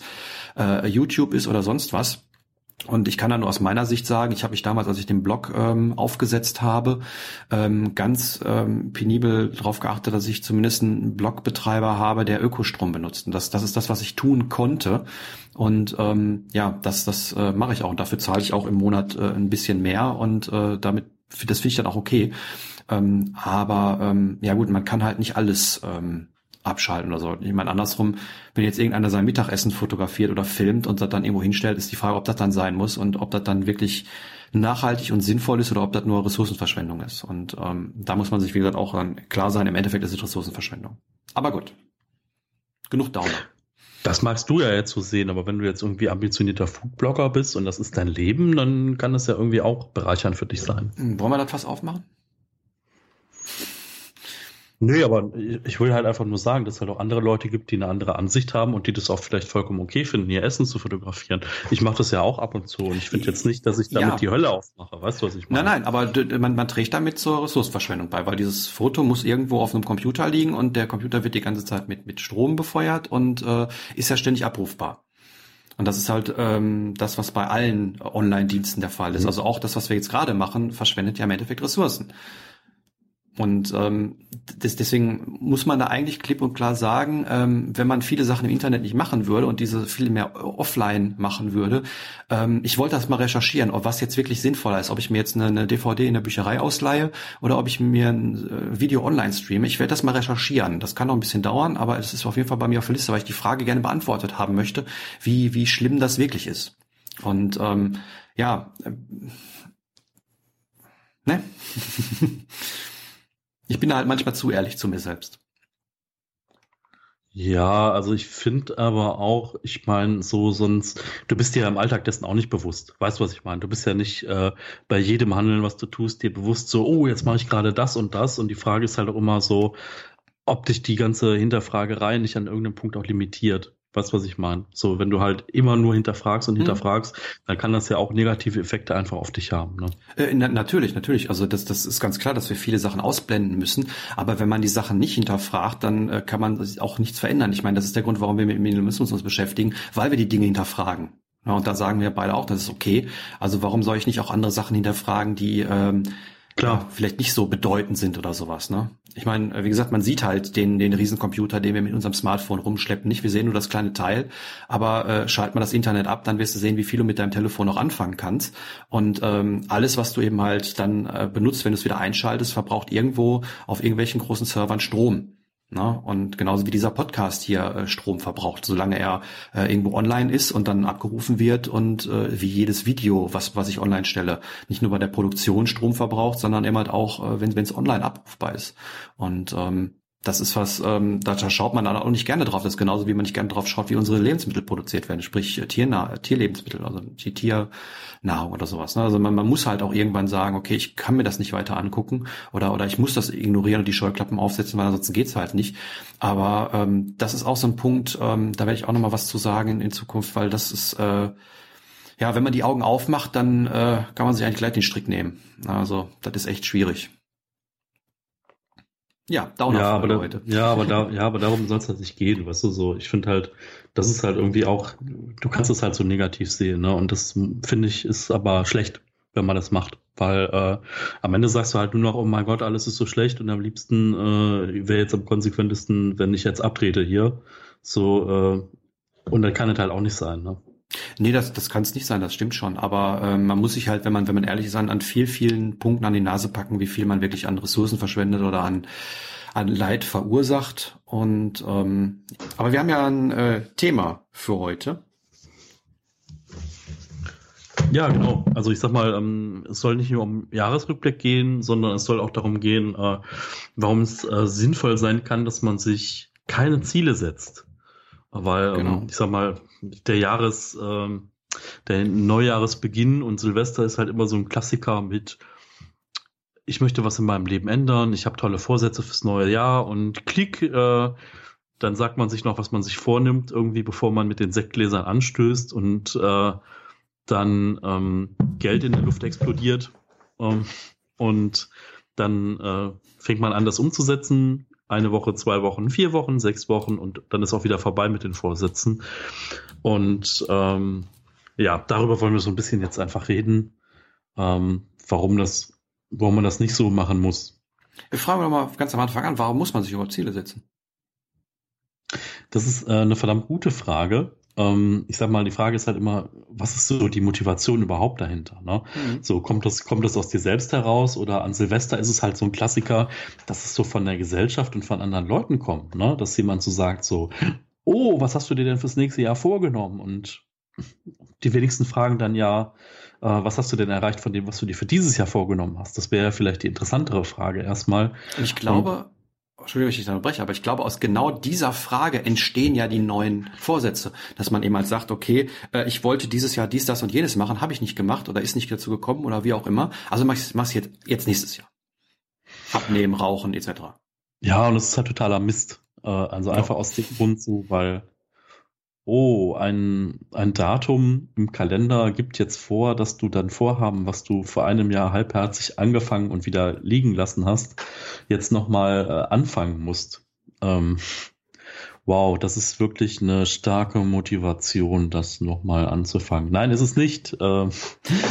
äh, YouTube ist oder sonst was. Und ich kann da nur aus meiner Sicht sagen, ich habe mich damals, als ich den Blog ähm, aufgesetzt habe, ähm, ganz ähm, penibel darauf geachtet, dass ich zumindest einen Blogbetreiber habe, der Ökostrom benutzt. Und das, das ist das, was ich tun konnte. Und ähm, ja, das, das äh, mache ich auch. Und dafür zahle ich auch im Monat äh, ein bisschen mehr. Und äh, damit, das finde ich dann auch okay. Ähm, aber ähm, ja gut, man kann halt nicht alles ähm, abschalten oder so. Ich meine, andersrum, wenn jetzt irgendeiner sein Mittagessen fotografiert oder filmt und das dann irgendwo hinstellt, ist die Frage, ob das dann sein muss und ob das dann wirklich nachhaltig und sinnvoll ist oder ob das nur Ressourcenverschwendung ist. Und ähm, da muss man sich, wie gesagt, auch klar sein, im Endeffekt ist es Ressourcenverschwendung. Aber gut. Genug Downer. Das magst du ja jetzt so sehen, aber wenn du jetzt irgendwie ambitionierter Foodblogger bist und das ist dein Leben, dann kann das ja irgendwie auch bereichernd für dich sein. Wollen wir das fast aufmachen? Nö, aber ich will halt einfach nur sagen, dass es halt auch andere Leute gibt, die eine andere Ansicht haben und die das auch vielleicht vollkommen okay finden, ihr Essen zu fotografieren. Ich mache das ja auch ab und zu und ich finde jetzt nicht, dass ich damit ja. die Hölle aufmache. Weißt du, was ich meine? Nein, nein, aber man, man trägt damit zur Ressourcenverschwendung bei, weil dieses Foto muss irgendwo auf einem Computer liegen und der Computer wird die ganze Zeit mit, mit Strom befeuert und äh, ist ja ständig abrufbar. Und das ist halt ähm, das, was bei allen Online-Diensten der Fall ist. Mhm. Also auch das, was wir jetzt gerade machen, verschwendet ja im Endeffekt Ressourcen. Und ähm, das, deswegen muss man da eigentlich klipp und klar sagen, ähm, wenn man viele Sachen im Internet nicht machen würde und diese viel mehr offline machen würde, ähm, ich wollte das mal recherchieren, ob was jetzt wirklich sinnvoller ist, ob ich mir jetzt eine, eine DVD in der Bücherei ausleihe oder ob ich mir ein äh, Video online streame. Ich werde das mal recherchieren. Das kann noch ein bisschen dauern, aber es ist auf jeden Fall bei mir auf der Liste, weil ich die Frage gerne beantwortet haben möchte, wie, wie schlimm das wirklich ist. Und ähm, ja, äh, ne? Ich bin halt manchmal zu ehrlich zu mir selbst. Ja, also ich finde aber auch, ich meine, so sonst, du bist dir ja im Alltag dessen auch nicht bewusst. Weißt du, was ich meine? Du bist ja nicht äh, bei jedem Handeln, was du tust, dir bewusst so, oh, jetzt mache ich gerade das und das. Und die Frage ist halt auch immer so, ob dich die ganze Hinterfragerei nicht an irgendeinem Punkt auch limitiert. Weißt du, was ich meine? So, wenn du halt immer nur hinterfragst und hm. hinterfragst, mhm. dann kann das ja auch negative Effekte einfach auf dich haben. Ne? Äh, na, natürlich, natürlich. Also das, das ist ganz klar, dass wir viele Sachen ausblenden müssen. Aber wenn man die Sachen nicht hinterfragt, dann äh, kann man auch nichts verändern. Ich meine, das ist der Grund, warum wir mit Minimalismus uns beschäftigen, weil wir die Dinge hinterfragen. Ja, und da sagen wir beide auch, das ist okay. Also warum soll ich nicht auch andere Sachen hinterfragen, die ähm, Klar. vielleicht nicht so bedeutend sind oder sowas, ne? Ich meine, wie gesagt, man sieht halt den, den Riesencomputer, den wir mit unserem Smartphone rumschleppen. Nicht, wir sehen nur das kleine Teil, aber äh, schalt mal das Internet ab, dann wirst du sehen, wie viel du mit deinem Telefon noch anfangen kannst. Und ähm, alles, was du eben halt dann äh, benutzt, wenn du es wieder einschaltest, verbraucht irgendwo auf irgendwelchen großen Servern Strom. Ne? Und genauso wie dieser Podcast hier äh, Strom verbraucht, solange er äh, irgendwo online ist und dann abgerufen wird und äh, wie jedes Video, was, was ich online stelle, nicht nur bei der Produktion Strom verbraucht, sondern eben halt auch, äh, wenn es online abrufbar ist. Und ähm, Das ist was, ähm, da, schaut man dann auch nicht gerne drauf. Das ist genauso, wie man nicht gerne drauf schaut, wie unsere Lebensmittel produziert werden, sprich äh, Tiernah Tierlebensmittel, also die Tiernahrung oder sowas. Ne? Also man, man muss halt auch irgendwann sagen, okay, ich kann mir das nicht weiter angucken oder oder ich muss das ignorieren und die Scheuklappen aufsetzen, weil ansonsten geht's halt nicht. Aber ähm, das ist auch so ein Punkt, ähm, da werde ich auch noch mal was zu sagen in, in Zukunft, weil das ist äh, ja, wenn man die Augen aufmacht, dann äh, kann man sich eigentlich gleich den Strick nehmen. Also das ist echt schwierig. Ja, Downer ja, aber da, heute. Ja, aber da, ja, aber darum soll es halt nicht gehen, weißt du, so. Ich finde halt, das ist halt irgendwie auch, du kannst es halt so negativ sehen, ne? Und das finde ich ist aber schlecht, wenn man das macht. Weil äh, am Ende sagst du halt nur noch, oh mein Gott, alles ist so schlecht und am liebsten äh, wäre jetzt am konsequentesten, wenn ich jetzt abtrete hier. So, äh, und dann kann es halt auch nicht sein, ne? Nee, das, das kann es nicht sein, das stimmt schon. Aber äh, man muss sich halt, wenn man, wenn man ehrlich ist, an, an viel, vielen Punkten an die Nase packen, wie viel man wirklich an Ressourcen verschwendet oder an, an Leid verursacht. Und ähm, aber wir haben ja ein äh, Thema für heute. Ja, genau. Also ich sag mal, ähm, es soll nicht nur um Jahresrückblick gehen, sondern es soll auch darum gehen, äh, warum es äh, sinnvoll sein kann, dass man sich keine Ziele setzt. Weil, ähm, genau. ich sag mal, der Jahres, ähm, der Neujahresbeginn und Silvester ist halt immer so ein Klassiker mit, ich möchte was in meinem Leben ändern, ich habe tolle Vorsätze fürs neue Jahr und klick, äh, dann sagt man sich noch, was man sich vornimmt, irgendwie, bevor man mit den Sektgläsern anstößt und äh, dann ähm, Geld in der Luft explodiert ähm, und dann äh, fängt man an, das umzusetzen eine Woche, zwei Wochen, vier Wochen, sechs Wochen und dann ist auch wieder vorbei mit den Vorsätzen. Und ähm, ja, darüber wollen wir so ein bisschen jetzt einfach reden, ähm, warum das, warum man das nicht so machen muss. Wir fragen doch mal ganz am Anfang an, warum muss man sich überhaupt Ziele setzen? Das ist äh, eine verdammt gute Frage. Ähm, ich sag mal, die Frage ist halt immer, was ist so die Motivation überhaupt dahinter? Ne? Mhm. So, kommt das, kommt das aus dir selbst heraus oder an Silvester ist es halt so ein Klassiker, dass es so von der Gesellschaft und von anderen Leuten kommt, ne? Dass jemand so sagt, so, oh, was hast du dir denn fürs nächste Jahr vorgenommen? Und die wenigsten fragen dann ja, äh, was hast du denn erreicht von dem, was du dir für dieses Jahr vorgenommen hast? Das wäre vielleicht die interessantere Frage erstmal. Ich glaube, Entschuldigung, ich dich unterbreche, aber ich glaube, aus genau dieser Frage entstehen ja die neuen Vorsätze, dass man eben halt sagt, okay, äh, ich wollte dieses Jahr dies, das und jenes machen, habe ich nicht gemacht oder ist nicht dazu gekommen oder wie auch immer. Also mach ich es jetzt, jetzt nächstes Jahr. Abnehmen, rauchen etc. Ja, und es ist halt totaler Mist. Äh, also ja. einfach aus dem Grund so, weil oh, ein, ein Datum im Kalender gibt jetzt vor, dass du dann Vorhaben, was du vor einem Jahr halbherzig angefangen und wieder liegen lassen hast, jetzt nochmal äh, anfangen musst. Ähm, wow, das ist wirklich eine starke Motivation, das nochmal anzufangen. Nein, ist es nicht. Äh, Mir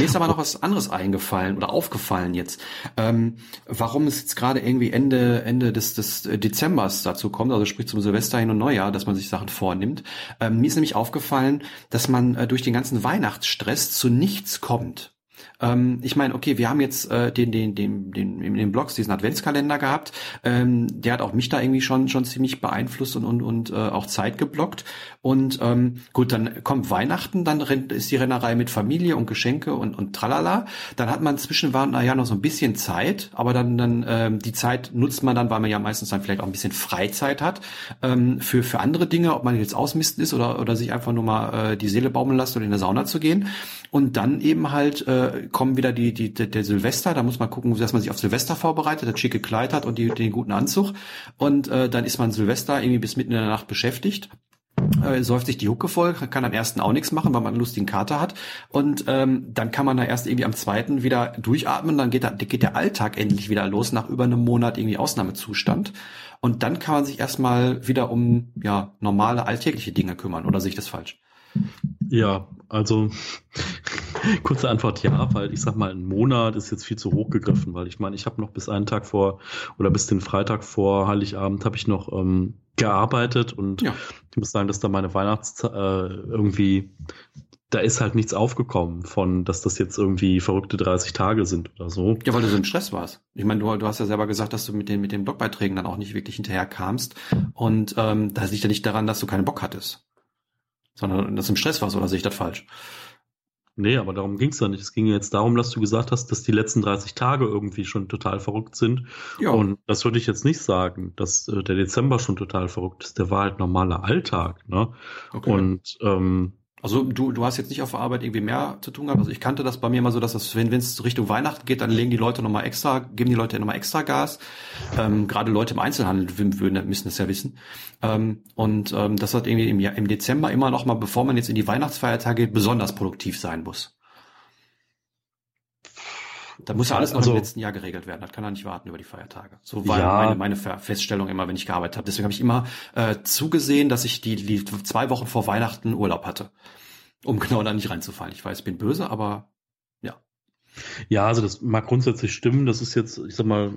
ist aber noch was anderes eingefallen oder aufgefallen jetzt. Ähm, warum es jetzt gerade irgendwie Ende, Ende des, des Dezembers dazu kommt, also sprich zum Silvester hin und Neujahr, dass man sich Sachen vornimmt. Ähm, mir ist nämlich aufgefallen, dass man äh, durch den ganzen Weihnachtsstress zu nichts kommt. Ähm, ich meine, okay, wir haben jetzt äh, den, den, den, den, in den Blogs diesen Adventskalender gehabt. Ähm, der hat auch mich da irgendwie schon, schon ziemlich beeinflusst und, und, und äh, auch Zeit geblockt. Und ähm, gut, dann kommt Weihnachten, dann rennt, ist die Rennerei mit Familie und Geschenke und, und tralala. Dann hat man zwischen Weihnachten ja noch so ein bisschen Zeit, aber dann, dann ähm, die Zeit nutzt man dann, weil man ja meistens dann vielleicht auch ein bisschen Freizeit hat ähm, für, für andere Dinge, ob man jetzt ausmisten ist oder, oder sich einfach nur mal äh, die Seele baumeln lässt oder in der Sauna zu gehen. Und dann eben halt äh, kommen wieder die, die, der, der Silvester, da muss man gucken, dass man sich auf Silvester vorbereitet, das schicke Kleid hat und die, den guten Anzug. Und äh, dann ist man Silvester irgendwie bis mitten in der Nacht beschäftigt äh, säuft sich die Hucke voll, kann am ersten auch nichts machen, weil man einen lustigen Kater hat. Und ähm, dann kann man da erst irgendwie am zweiten wieder durchatmen, dann geht, da, geht der Alltag endlich wieder los nach über einem Monat irgendwie Ausnahmezustand. Und dann kann man sich erstmal wieder um ja normale alltägliche Dinge kümmern. Oder sehe ich das falsch? Ja, also kurze Antwort ja, weil ich sag mal, ein Monat ist jetzt viel zu hoch gegriffen, weil ich meine, ich habe noch bis einen Tag vor oder bis den Freitag vor Heiligabend habe ich noch ähm, gearbeitet und ja. ich muss sagen, dass da meine Weihnachtszeit äh, irgendwie, da ist halt nichts aufgekommen von, dass das jetzt irgendwie verrückte 30 Tage sind oder so. Ja, weil du so im Stress warst. Ich meine, du, du hast ja selber gesagt, dass du mit den, mit den Blogbeiträgen dann auch nicht wirklich hinterher kamst und ähm, da liegt ja nicht daran, dass du keinen Bock hattest sondern dass du im Stress warst, oder sehe ich das falsch? Nee, aber darum ging es ja nicht. Es ging jetzt darum, dass du gesagt hast, dass die letzten 30 Tage irgendwie schon total verrückt sind. Ja. Und das würde ich jetzt nicht sagen, dass äh, der Dezember schon total verrückt ist. Der war halt normaler Alltag. Ne? Okay. Und ähm, also du, du hast jetzt nicht auf der Arbeit irgendwie mehr zu tun gehabt. Also ich kannte das bei mir mal so, dass das, wenn es Richtung Weihnachten geht, dann legen die Leute nochmal extra, geben die Leute nochmal extra Gas. Ähm, Gerade Leute im Einzelhandel würden, müssen das ja wissen. Ähm, und ähm, das hat irgendwie im, im Dezember immer noch mal, bevor man jetzt in die Weihnachtsfeiertage geht, besonders produktiv sein muss. Da muss ja alles noch also, im letzten Jahr geregelt werden. Das kann er nicht warten über die Feiertage. So war ja. meine, meine Feststellung immer, wenn ich gearbeitet habe. Deswegen habe ich immer äh, zugesehen, dass ich die, die zwei Wochen vor Weihnachten Urlaub hatte. Um genau da nicht reinzufallen. Ich weiß, ich bin böse, aber ja. Ja, also das mag grundsätzlich stimmen. Das ist jetzt, ich sag mal,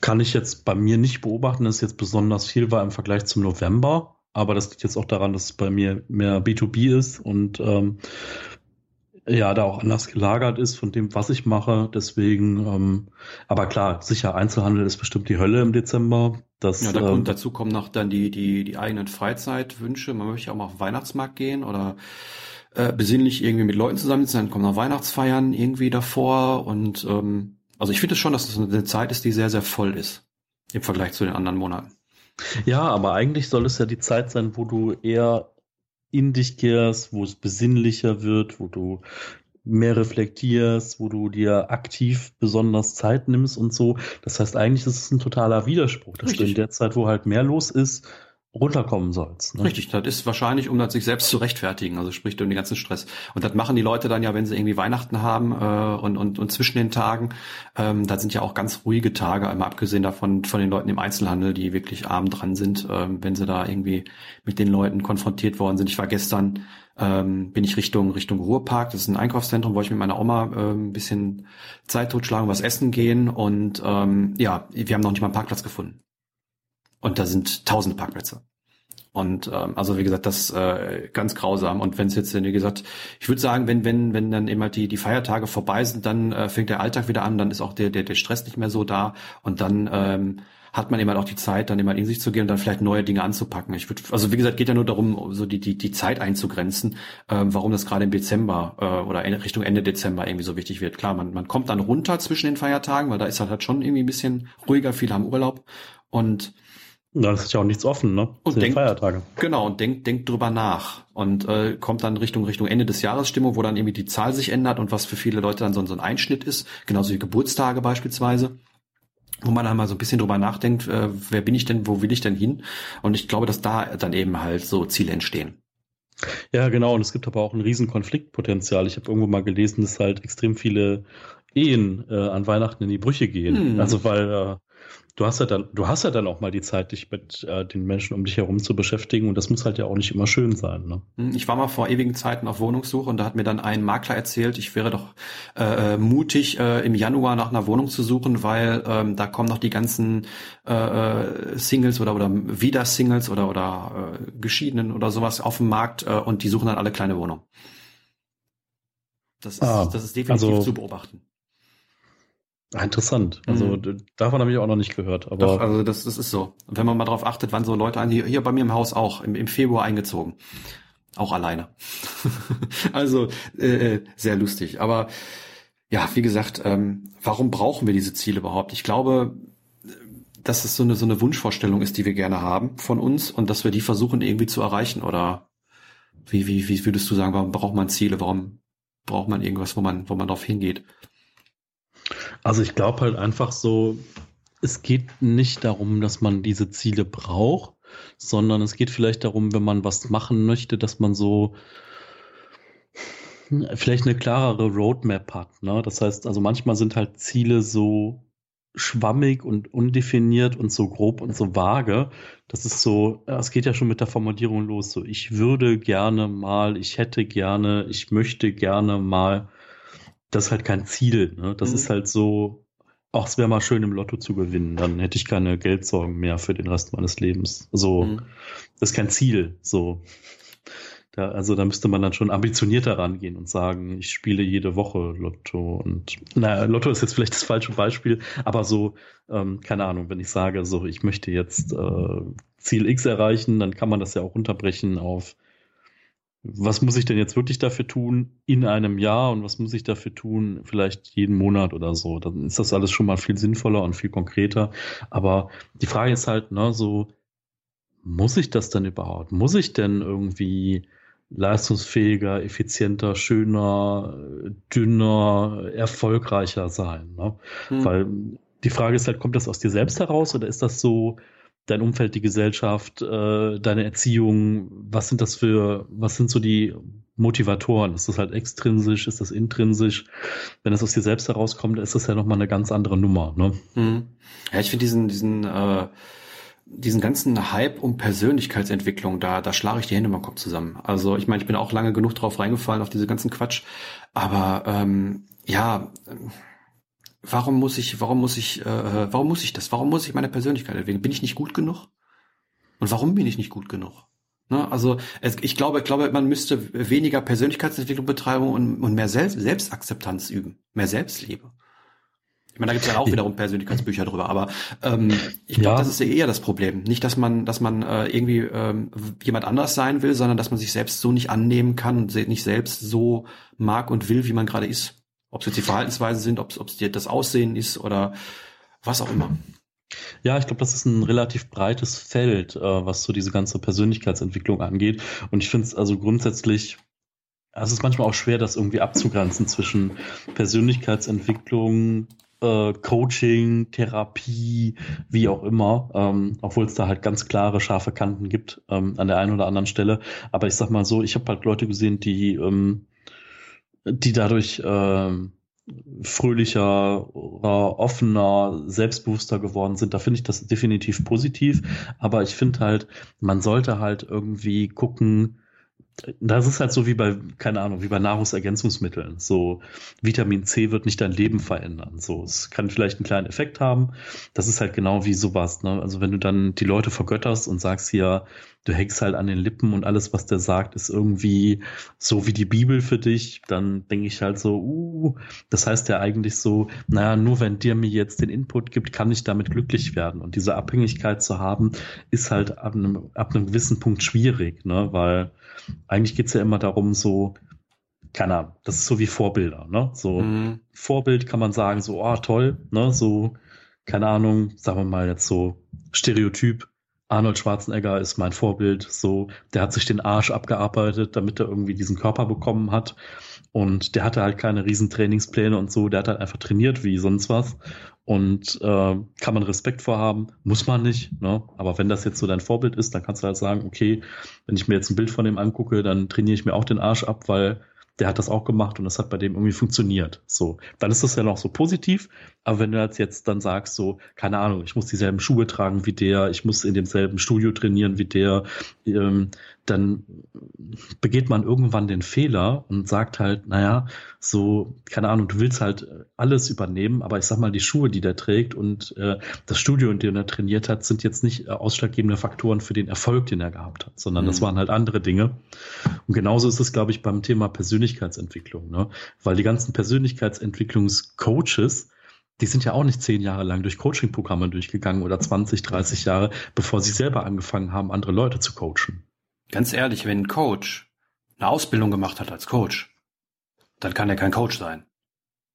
kann ich jetzt bei mir nicht beobachten, dass es jetzt besonders viel war im Vergleich zum November. Aber das liegt jetzt auch daran, dass es bei mir mehr B2B ist und ähm, ja, da auch anders gelagert ist von dem, was ich mache. Deswegen, ähm, aber klar, sicher, Einzelhandel ist bestimmt die Hölle im Dezember. Das, ja, da kommt, ähm, dazu kommen noch dann die, die, die eigenen Freizeitwünsche. Man möchte auch mal auf den Weihnachtsmarkt gehen oder äh, besinnlich irgendwie mit Leuten zusammensitzen, dann kommen noch Weihnachtsfeiern irgendwie davor. Und ähm, also ich finde es schon, dass es das eine Zeit ist, die sehr, sehr voll ist im Vergleich zu den anderen Monaten. Ja, aber eigentlich soll es ja die Zeit sein, wo du eher in dich kehrst, wo es besinnlicher wird, wo du mehr reflektierst, wo du dir aktiv besonders Zeit nimmst und so. Das heißt, eigentlich ist es ein totaler Widerspruch, dass Richtig. du in der Zeit, wo halt mehr los ist, runterkommen sollst. Ne? Richtig, das ist wahrscheinlich, um das sich selbst zu rechtfertigen, also sprich um den ganzen Stress. Und das machen die Leute dann ja, wenn sie irgendwie Weihnachten haben äh, und, und, und zwischen den Tagen, ähm, da sind ja auch ganz ruhige Tage, einmal abgesehen davon von den Leuten im Einzelhandel, die wirklich arm dran sind, ähm, wenn sie da irgendwie mit den Leuten konfrontiert worden sind. Ich war gestern, ähm, bin ich Richtung Richtung Ruhrpark, das ist ein Einkaufszentrum, wo ich mit meiner Oma äh, ein bisschen Zeit totschlagen, was essen gehen und ähm, ja, wir haben noch nicht mal einen Parkplatz gefunden. Und da sind tausend Parkplätze. Und ähm, also wie gesagt, das äh, ganz grausam. Und wenn es jetzt, wie gesagt, ich würde sagen, wenn wenn wenn dann immer die die Feiertage vorbei sind, dann äh, fängt der Alltag wieder an, dann ist auch der der der Stress nicht mehr so da und dann ähm, hat man immer auch die Zeit, dann immer in sich zu gehen und dann vielleicht neue Dinge anzupacken. Ich würde, also wie gesagt, geht ja nur darum, so die die die Zeit einzugrenzen, ähm, warum das gerade im Dezember äh, oder in Richtung Ende Dezember irgendwie so wichtig wird. Klar, man man kommt dann runter zwischen den Feiertagen, weil da ist halt, halt schon irgendwie ein bisschen ruhiger, viele haben Urlaub und da ist ja auch nichts offen, ne? Und denkt, Feiertage. Genau, und denkt, denkt drüber nach. Und äh, kommt dann Richtung Richtung Ende des Jahres Stimmung, wo dann irgendwie die Zahl sich ändert und was für viele Leute dann so, so ein Einschnitt ist, genauso wie Geburtstage beispielsweise wo man dann mal so ein bisschen drüber nachdenkt, äh, wer bin ich denn, wo will ich denn hin? Und ich glaube, dass da dann eben halt so Ziele entstehen. Ja, genau. Und es gibt aber auch ein riesen Konfliktpotenzial. Ich habe irgendwo mal gelesen, dass halt extrem viele Ehen äh, an Weihnachten in die Brüche gehen. Hm. Also weil äh, du hast ja dann, du hast ja dann auch mal die Zeit, dich mit äh, den Menschen um dich herum zu beschäftigen und das muss halt ja auch nicht immer schön sein. Ne? Hm, ich war mal vor ewigen Zeiten auf Wohnungssuche und da hat mir dann ein Makler erzählt, ich wäre doch äh, äh, mutig, äh, im Januar nach einer Wohnung zu suchen, weil ähm, da kommen noch die ganzen äh, äh Singles oder oder wieder Singles oder oder äh, Geschiedenen oder sowas auf dem Markt äh, und die suchen dann alle kleine Wohnungen. Das ist, ah, das ist definitiv also, zu beobachten. Ah, interessant. Also mhm. davon habe ich auch noch nicht gehört. Aber Doch, also das, das ist so. Und wenn man mal darauf achtet, wann so Leute an, hier, hier bei mir im Haus auch, im, im Februar eingezogen. Auch alleine. also äh, äh, sehr lustig. Aber ja, wie gesagt, ähm, warum brauchen wir diese Ziele überhaupt? Ich glaube, dass es so eine, so eine Wunschvorstellung ist, die wir gerne haben von uns und dass wir die versuchen irgendwie zu erreichen. Oder wie, wie, wie würdest du sagen, warum braucht man Ziele? Warum braucht man irgendwas, wo man, wo man drauf hingeht? Also ich glaube halt einfach so, es geht nicht darum, dass man diese Ziele braucht, sondern es geht vielleicht darum, wenn man was machen möchte, dass man so vielleicht eine klarere Roadmap hat. Ne? Das heißt, also manchmal sind halt Ziele so schwammig und undefiniert und so grob und so vage. Das ist so, es geht ja schon mit der Formulierung los. So, ich würde gerne mal, ich hätte gerne, ich möchte gerne mal das ist halt kein Ziel. Ne? Das mhm. ist halt so, ach, es wäre mal schön im Lotto zu gewinnen, dann hätte ich keine Geldsorgen mehr für den Rest meines Lebens. So, mhm. das ist kein Ziel. So. Da, also da müsste man dann schon ambitionierter rangehen und sagen, ich spiele jede Woche Lotto und naja, Lotto ist jetzt vielleicht das falsche Beispiel, aber so, ähm, keine Ahnung, wenn ich sage, so ich möchte jetzt äh, Ziel X erreichen, dann kann man das ja auch unterbrechen auf was muss ich denn jetzt wirklich dafür tun in einem Jahr und was muss ich dafür tun vielleicht jeden Monat oder so. Dann ist das alles schon mal viel sinnvoller und viel konkreter. Aber die Frage ist halt, ne, so, muss ich das denn überhaupt? Muss ich denn irgendwie leistungsfähiger, effizienter, schöner, dünner, erfolgreicher sein? Ne? Hm. Weil die Frage ist halt, kommt das aus dir selbst heraus oder ist das so, dein Umfeld, die Gesellschaft, äh, deine Erziehung, was sind das für, was sind so die Motivatoren? Ist das halt extrinsisch, ist das intrinsisch? Wenn das aus dir selbst herauskommt, ist das ja nochmal eine ganz andere Nummer. Ne? Hm. Ja, ich finde diesen, diesen, äh, diesen ganzen Hype um Persönlichkeitsentwicklung, da, da schlage ich die Hände mal Kopf zusammen. Also ich meine, ich bin auch lange genug drauf reingefallen, auf diese ganzen Quatsch. Aber ähm, ja, warum muss ich, warum muss ich, äh, warum muss ich das? Warum muss ich meine Persönlichkeit entwickeln? Bin ich nicht gut genug? Und warum bin ich nicht gut genug? Ne? Also es, ich glaube, ich glaube, man müsste weniger Persönlichkeitsentwicklung betreiben und, und mehr Selbst, Selbstakzeptanz üben, mehr Selbstliebe. Ich meine, da gibt es ja auch wiederum Persönlichkeitsbücher drüber, aber ähm, ich glaube, ja. das ist ja eher das Problem. Nicht, dass man, dass man äh, irgendwie ähm, jemand anders sein will, sondern dass man sich selbst so nicht annehmen kann und nicht selbst so mag und will, wie man gerade ist. Ob es jetzt die Verhaltensweisen sind, ob es das Aussehen ist oder was auch immer. Ja, ich glaube, das ist ein relativ breites Feld, äh, was so diese ganze Persönlichkeitsentwicklung angeht. Und ich finde es also grundsätzlich, es ist manchmal auch schwer, das irgendwie abzugrenzen zwischen Persönlichkeitsentwicklung, äh, Coaching, Therapie, wie auch immer, ähm, obwohl es da halt ganz klare, scharfe Kanten gibt ähm, an der einen oder anderen Stelle. Aber ich sag mal so, ich habe halt Leute gesehen, die ähm, die dadurch äh, fröhlicher, offener, selbstbewusster geworden sind. Da finde ich das definitiv positiv. Aber ich finde halt, man sollte halt irgendwie gucken, das ist halt so wie bei, keine Ahnung, wie bei Nahrungsergänzungsmitteln. So, Vitamin C wird nicht dein Leben verändern. So, es kann vielleicht einen kleinen Effekt haben. Das ist halt genau wie sowas, ne? Also wenn du dann die Leute vergötterst und sagst hier, du hängst halt an den Lippen und alles, was der sagt, ist irgendwie so wie die Bibel für dich, dann denke ich halt so, uh, das heißt ja eigentlich so, naja, nur wenn dir mir jetzt den Input gibt, kann ich damit glücklich werden. Und diese Abhängigkeit zu haben, ist halt ab einem, ab einem gewissen Punkt schwierig, ne? Weil eigentlich geht's ja immer darum, so, keine Ahnung, das ist so wie Vorbilder, ne? So, mhm. Vorbild kann man sagen, so, oh, toll, ne? So, keine Ahnung, sagen wir mal jetzt so Stereotyp, Arnold Schwarzenegger ist mein Vorbild, so, der hat sich den Arsch abgearbeitet, damit er irgendwie diesen Körper bekommen hat. Und der hatte halt keine riesen Trainingspläne und so, der hat halt einfach trainiert wie sonst was. Und äh, kann man Respekt vorhaben, muss man nicht. Ne? Aber wenn das jetzt so dein Vorbild ist, dann kannst du halt sagen, okay, wenn ich mir jetzt ein Bild von dem angucke, dann trainiere ich mir auch den Arsch ab, weil der hat das auch gemacht und das hat bei dem irgendwie funktioniert. So, dann ist das ja noch so positiv. Aber wenn du jetzt dann sagst, so, keine Ahnung, ich muss dieselben Schuhe tragen wie der, ich muss in demselben Studio trainieren wie der, ähm, dann begeht man irgendwann den Fehler und sagt halt, naja, so, keine Ahnung, du willst halt alles übernehmen, aber ich sag mal, die Schuhe, die der trägt und äh, das Studio, in dem er trainiert hat, sind jetzt nicht äh, ausschlaggebende Faktoren für den Erfolg, den er gehabt hat, sondern mhm. das waren halt andere Dinge. Und genauso ist es, glaube ich, beim Thema Persönlichkeitsentwicklung, ne? Weil die ganzen Persönlichkeitsentwicklungscoaches, die sind ja auch nicht zehn Jahre lang durch Coaching-Programme durchgegangen oder 20, 30 Jahre, bevor sie selber angefangen haben, andere Leute zu coachen. Ganz ehrlich, wenn ein Coach eine Ausbildung gemacht hat als Coach, dann kann er kein Coach sein.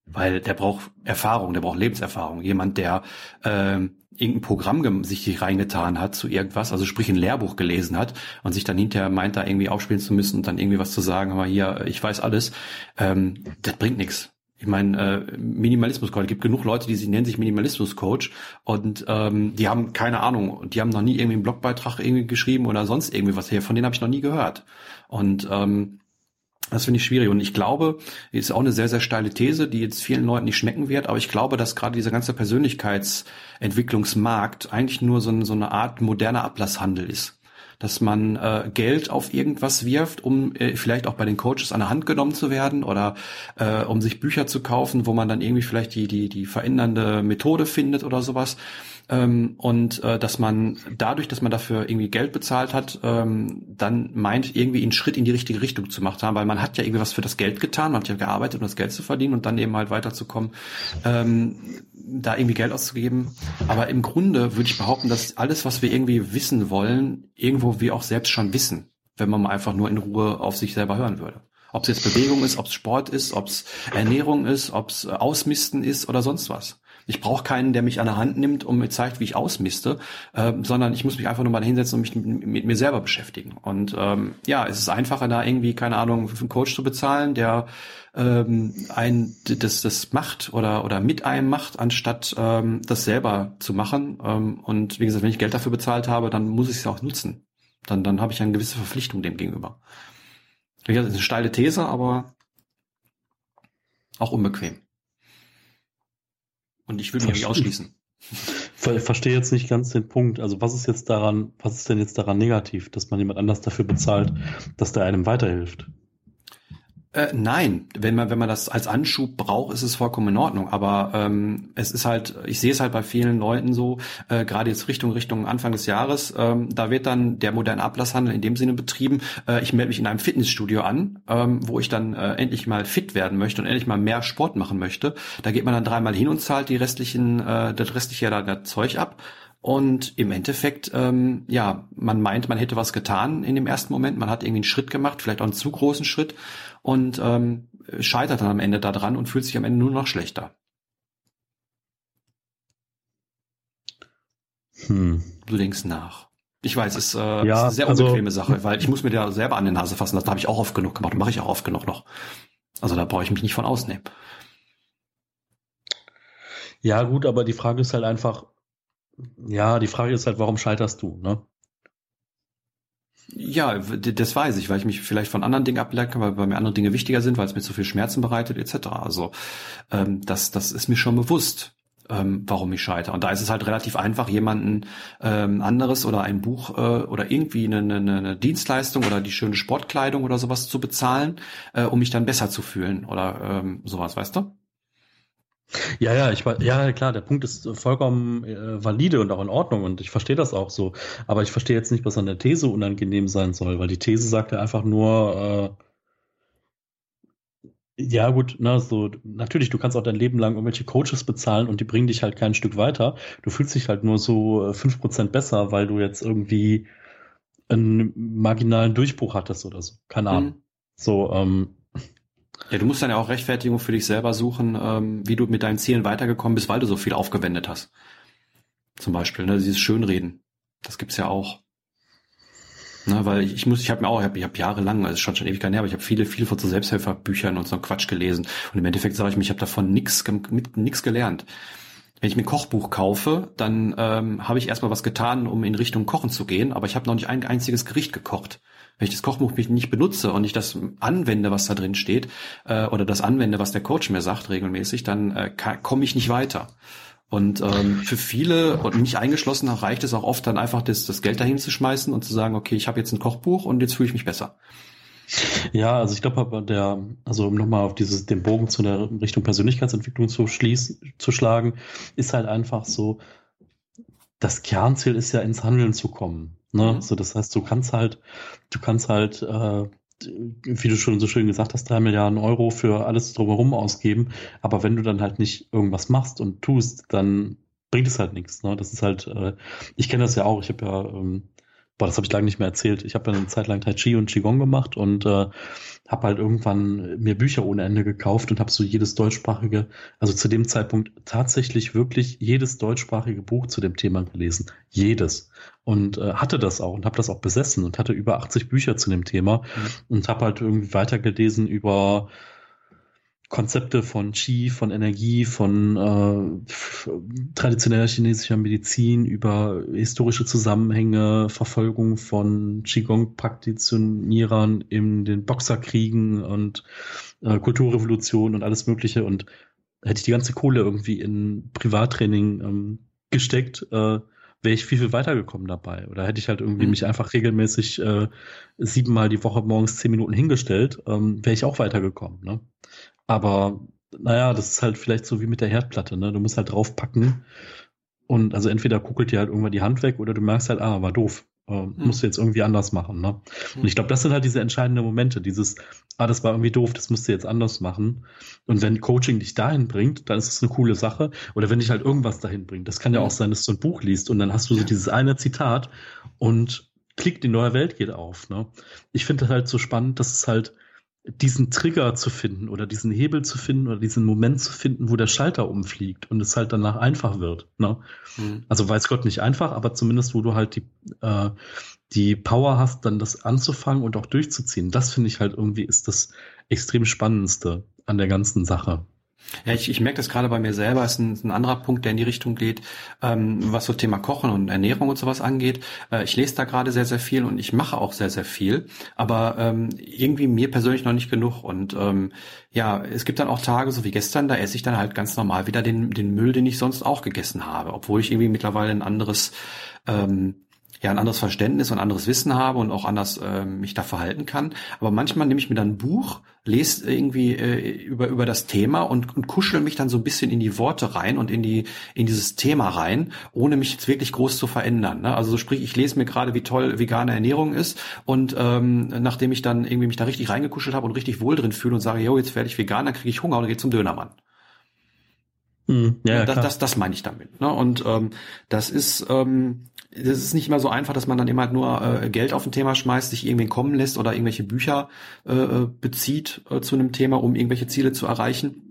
Weil der braucht Erfahrung, der braucht Lebenserfahrung. Jemand, der ähm, irgendein Programm sich reingetan hat zu irgendwas, also sprich ein Lehrbuch gelesen hat und sich dann hinterher meint, da irgendwie aufspielen zu müssen und dann irgendwie was zu sagen, aber hier, ich weiß alles, ähm, das bringt nichts. Ich meine, äh, Minimalismus-Coach, es gibt genug Leute, die sich nennen sich Minimalismus-Coach und ähm, die haben keine Ahnung, die haben noch nie irgendwie einen Blogbeitrag irgendwie geschrieben oder sonst irgendwie was her, von denen habe ich noch nie gehört. Und ähm, das finde ich schwierig. Und ich glaube, ist auch eine sehr, sehr steile These, die jetzt vielen Leuten nicht schmecken wird, aber ich glaube, dass gerade dieser ganze Persönlichkeitsentwicklungsmarkt eigentlich nur so, so eine Art moderner Ablasshandel ist dass man äh, Geld auf irgendwas wirft, um äh, vielleicht auch bei den Coaches an der Hand genommen zu werden oder äh, um sich Bücher zu kaufen, wo man dann irgendwie vielleicht die die die verändernde Methode findet oder sowas. Ähm, und äh, dass man dadurch, dass man dafür irgendwie Geld bezahlt hat, ähm, dann meint, irgendwie einen Schritt in die richtige Richtung zu machen, weil man hat ja irgendwie was für das Geld getan, man hat ja gearbeitet, um das Geld zu verdienen und dann eben halt weiterzukommen. Ähm, da irgendwie Geld auszugeben. Aber im Grunde würde ich behaupten, dass alles, was wir irgendwie wissen wollen, irgendwo wir auch selbst schon wissen. wenn man mal einfach nur in Ruhe auf sich selber hören würde. Ob es jetzt Bewegung ist, ob es Sport ist, ob es Ernährung ist, ob es Ausmisten ist oder sonst was. Ich brauche keinen, der mich an der Hand nimmt und mir zeigt, wie ich ausmiste, äh, sondern ich muss mich einfach nur mal hinsetzen und mich mit, mir selber beschäftigen. Und ähm, ja, es ist einfacher, da irgendwie, keine Ahnung, einen Coach zu bezahlen, der ähm, ein das, das macht oder, oder mit einem macht, anstatt ähm, das selber zu machen. Ähm, und wie gesagt, wenn ich Geld dafür bezahlt habe, dann muss ich es auch nutzen. Dann, dann habe ich eine gewisse Verpflichtung dem gegenüber. Das ist eine steile These, aber auch unbequem. Und ich will mich nicht ausschließen. Ich verstehe jetzt nicht ganz den Punkt. Also was ist jetzt daran, was ist denn jetzt daran negativ, dass man jemand anders dafür bezahlt, dass der einem weiterhilft? Äh, nein, wenn man wenn man das als Anschub braucht, ist es vollkommen in Ordnung. Aber ähm, es ist halt, ich sehe es halt bei vielen Leuten so, äh, gerade jetzt Richtung Richtung Anfang des Jahres, ähm, da wird dann der moderne Ablasshandel in dem Sinne betrieben. Äh, ich melde mich in einem Fitnessstudio an, ähm, wo ich dann äh, endlich mal fit werden möchte und endlich mal mehr Sport machen möchte. Da geht man dann dreimal hin und zahlt die restlichen, äh, das restliche ja das Zeug ab. Und im Endeffekt, ähm, ja, man meint, man hätte was getan in dem ersten Moment. Man hat irgendwie einen Schritt gemacht, vielleicht auch einen zu großen Schritt und ähm, scheitert dann am Ende daran und fühlt sich am Ende nur noch schlechter. Hm. Du denkst nach. Ich weiß, es ist, äh, ja, ist eine sehr also unbequeme also, Sache, weil ich muss mir da selber an die Nase fassen. Das habe ich auch oft genug gemacht und mache ich auch oft genug noch. Also da brauche ich mich nicht von ausnehmen. Ja, gut, aber die Frage ist halt einfach, ja, die Frage ist halt, warum scheiterst du, ne? Ja, das weiß ich, weil ich mich vielleicht von anderen Dingen ablenke, weil bei mir andere Dinge wichtiger sind, weil es mir zu viel Schmerzen bereitet, etc. Also ähm, das, das ist mir schon bewusst, ähm, warum ich scheitere. Und da ist es halt relativ einfach, jemanden ähm, anderes oder ein Buch äh, oder irgendwie eine, eine, eine Dienstleistung oder die schöne Sportkleidung oder sowas zu bezahlen, äh, um mich dann besser zu fühlen oder ähm, sowas, weißt du? Ja, ja, ich war, ja, klar, der Punkt ist vollkommen äh, valide und auch in Ordnung und ich verstehe das auch so. Aber ich verstehe jetzt nicht, was an der These unangenehm sein soll, weil die These sagt ja einfach nur, äh, ja, gut, na, so, natürlich, du kannst auch dein Leben lang irgendwelche Coaches bezahlen und die bringen dich halt kein Stück weiter. Du fühlst dich halt nur so äh, fünf Prozent besser, weil du jetzt irgendwie einen marginalen Durchbruch hattest oder so. Keine Ahnung. Mhm. So, ähm, ja, du musst dann ja auch Rechtfertigung für dich selber suchen, ähm, wie du mit deinen Zielen weitergekommen bist, weil du so viel aufgewendet hast. Zum Beispiel, ne, dieses Schönreden. Das gibt's ja auch. Ne, weil ich, ich muss, ich habe mir auch, ich habe hab jahrelang, also schon schon ewig her, aber ich habe viele, viele von so Selbsthilferbüchern und so Quatsch gelesen. Und im Endeffekt sage ich mir, ich habe davon nix, mit nix gelernt. Wenn ich mir ein Kochbuch kaufe, dann ähm, habe ich erstmal was getan, um in Richtung Kochen zu gehen, aber ich habe noch nicht ein einziges Gericht gekocht wenn ich das Kochbuch nicht benutze und ich das anwende, was da drin steht, äh, oder das anwende, was der Coach mir sagt regelmäßig, dann äh, komme ich nicht weiter. Und ähm, für viele und mich eingeschlossen reicht es auch oft dann einfach das, das Geld dahin zu schmeißen und zu sagen, okay, ich habe jetzt ein Kochbuch und jetzt fühle ich mich besser. Ja, also ich glaube, der, also um nochmal auf dieses, den Bogen zu der Richtung Persönlichkeitsentwicklung zu schließen, zu schlagen, ist halt einfach so, das Kernziel ist ja ins Handeln zu kommen. Ne? Mhm. So, das heißt, du kannst halt, du kannst halt, äh, wie du schon so schön gesagt hast, drei Milliarden Euro für alles drumherum ausgeben. Aber wenn du dann halt nicht irgendwas machst und tust, dann bringt es halt nichts. Ne? Das ist halt, äh, ich kenne das ja auch. Ich habe ja ähm, boah, das habe ich lange nicht mehr erzählt. Ich habe ja eine Zeit lang Tai Chi und Qigong gemacht und äh, habe halt irgendwann mir Bücher ohne Ende gekauft und habe so jedes deutschsprachige, also zu dem Zeitpunkt tatsächlich wirklich jedes deutschsprachige Buch zu dem Thema gelesen. Jedes. Und äh, hatte das auch und habe das auch besessen und hatte über 80 Bücher zu dem Thema mhm. und habe halt irgendwie weitergelesen über Konzepte von Qi, von Energie, von äh, traditioneller chinesischer Medizin über historische Zusammenhänge, Verfolgung von Qigong-Praktizionierern in den Boxerkriegen und äh, Kulturrevolution und alles Mögliche. Und hätte ich die ganze Kohle irgendwie in Privattraining ähm, gesteckt, äh, wäre ich viel, viel weitergekommen dabei. Oder hätte ich halt irgendwie mhm. mich einfach regelmäßig äh, siebenmal die Woche morgens zehn Minuten hingestellt, ähm, wäre ich auch weitergekommen. Ne? Aber naja, das ist halt vielleicht so wie mit der Herdplatte, ne? Du musst halt draufpacken und also entweder kuckelt dir halt irgendwann die Hand weg oder du merkst halt, ah, war doof. Äh. Musst du jetzt irgendwie anders machen, ne? Und ich glaube, das sind halt diese entscheidenden Momente, dieses, ah, das war irgendwie doof, das musst du jetzt anders machen. Und wenn Coaching dich dahin bringt, dann ist es eine coole Sache. Oder wenn dich halt irgendwas dahin bringt. Das kann ja mhm. auch sein, dass du ein Buch liest und dann hast du so dieses eine Zitat und Klick, die neue Welt geht auf. Ne? Ich finde das halt so spannend, dass es halt diesen Trigger zu finden oder diesen Hebel zu finden oder diesen Moment zu finden, wo der Schalter umfliegt und es halt danach einfach wird. Ne? Mhm. Also weiß Gott nicht einfach, aber zumindest wo du halt die, äh, die Power hast, dann das anzufangen und auch durchzuziehen. Das finde ich halt irgendwie ist das extrem Spannendste an der ganzen Sache. Ja, ich, ich merke das gerade bei mir selber, ist ein, ein anderer Punkt, der in die Richtung geht, ähm, was so Thema Kochen und Ernährung und sowas angeht. Äh, ich lese da gerade sehr, sehr viel und ich mache auch sehr, sehr viel, aber ähm, irgendwie mir persönlich noch nicht genug. Und ähm, ja, es gibt dann auch Tage, so wie gestern, da esse ich dann halt ganz normal wieder den, den Müll, den ich sonst auch gegessen habe, obwohl ich irgendwie mittlerweile ein anderes ähm, ja ein anderes Verständnis und anderes Wissen habe und auch anders äh, mich da verhalten kann. Aber manchmal nehme ich mir dann ein Buch, lese irgendwie äh, über über das Thema und, und kuschel mich dann so ein bisschen in die Worte rein und in die in dieses Thema rein, ohne mich jetzt wirklich groß zu verändern. Ne? Also so sprich, ich lese mir gerade, wie toll vegane Ernährung ist und ähm, nachdem ich dann irgendwie mich da richtig reingekuschelt habe und richtig wohl drin fühle und sage, jo, jetzt werde ich vegan, dann kriege ich Hunger und gehe zum Dönermann. Hm, ja, das, das, das meine ich damit. Ne? Und ähm, das ist ähm, das ist nicht immer so einfach, dass man dann immer halt nur äh, Geld auf ein Thema schmeißt, sich irgendwie kommen lässt oder irgendwelche Bücher äh, äh, bezieht äh, zu einem Thema, um irgendwelche Ziele zu erreichen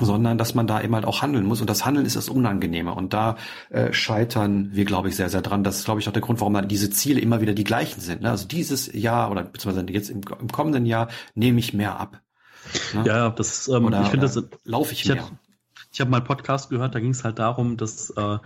sondern dass man da eben halt auch handeln muss. Und das Handeln ist das Unangenehme. Und da äh, scheitern wir, glaube ich, sehr, sehr dran. Das ist, glaube ich, auch der Grund, warum dann diese Ziele immer wieder die gleichen sind. Ne? Also dieses Jahr oder beziehungsweise jetzt im, im kommenden Jahr nehme ich mehr ab. Ne? Ja, das, ähm, oder, ich finde das laufe ich, ich mehr. Hab, ich habe mal einen Podcast gehört, da ging es halt darum, dass äh,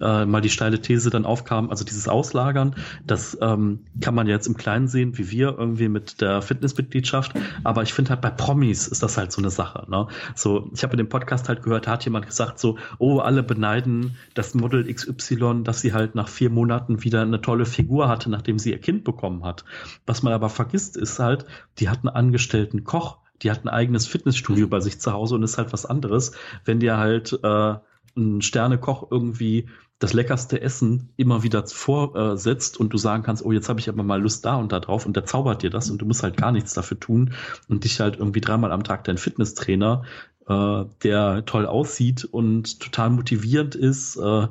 äh, mal die steile These dann aufkam, also dieses Auslagern, das ähm, kann man jetzt im Kleinen sehen, wie wir irgendwie mit der Fitnessmitgliedschaft, aber ich finde halt bei Promis ist das halt so eine Sache. Ne? So, ich habe in dem Podcast halt gehört, da hat jemand gesagt so, oh, alle beneiden das Model XY, dass sie halt nach vier Monaten wieder eine tolle Figur hatte, nachdem sie ihr Kind bekommen hat. Was man aber vergisst, ist halt, die hat einen angestellten Koch, die hat ein eigenes Fitnessstudio bei sich zu Hause und ist halt was anderes, wenn dir halt äh, ein Sternekoch irgendwie das leckerste Essen immer wieder vorsetzt und du sagen kannst, oh, jetzt habe ich aber mal Lust da und da drauf und der zaubert dir das und du musst halt gar nichts dafür tun und dich halt irgendwie dreimal am Tag dein Fitnesstrainer, äh, der toll aussieht und total motivierend ist, äh,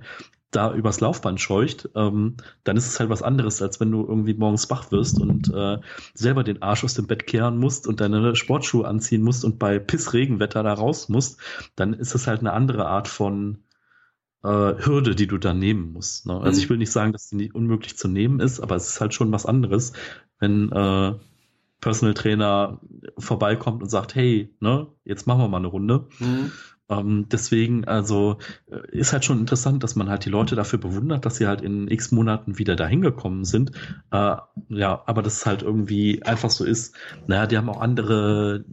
da übers Laufband scheucht, ähm, dann ist es halt was anderes, als wenn du irgendwie morgens wach wirst und äh, selber den Arsch aus dem Bett kehren musst und deine Sportschuhe anziehen musst und bei Pissregenwetter da raus musst, dann ist es halt eine andere Art von äh, Hürde, die du da nehmen musst. Ne? Also mhm. ich will nicht sagen, dass die nicht unmöglich zu nehmen ist, aber es ist halt schon was anderes, wenn äh, Personal Trainer vorbeikommt und sagt, hey, ne, jetzt machen wir mal eine Runde. Mhm. Ähm, deswegen, also äh, ist halt schon interessant, dass man halt die Leute dafür bewundert, dass sie halt in x Monaten wieder dahin gekommen sind. Äh, ja, aber das halt irgendwie einfach so ist. Naja, die haben auch andere,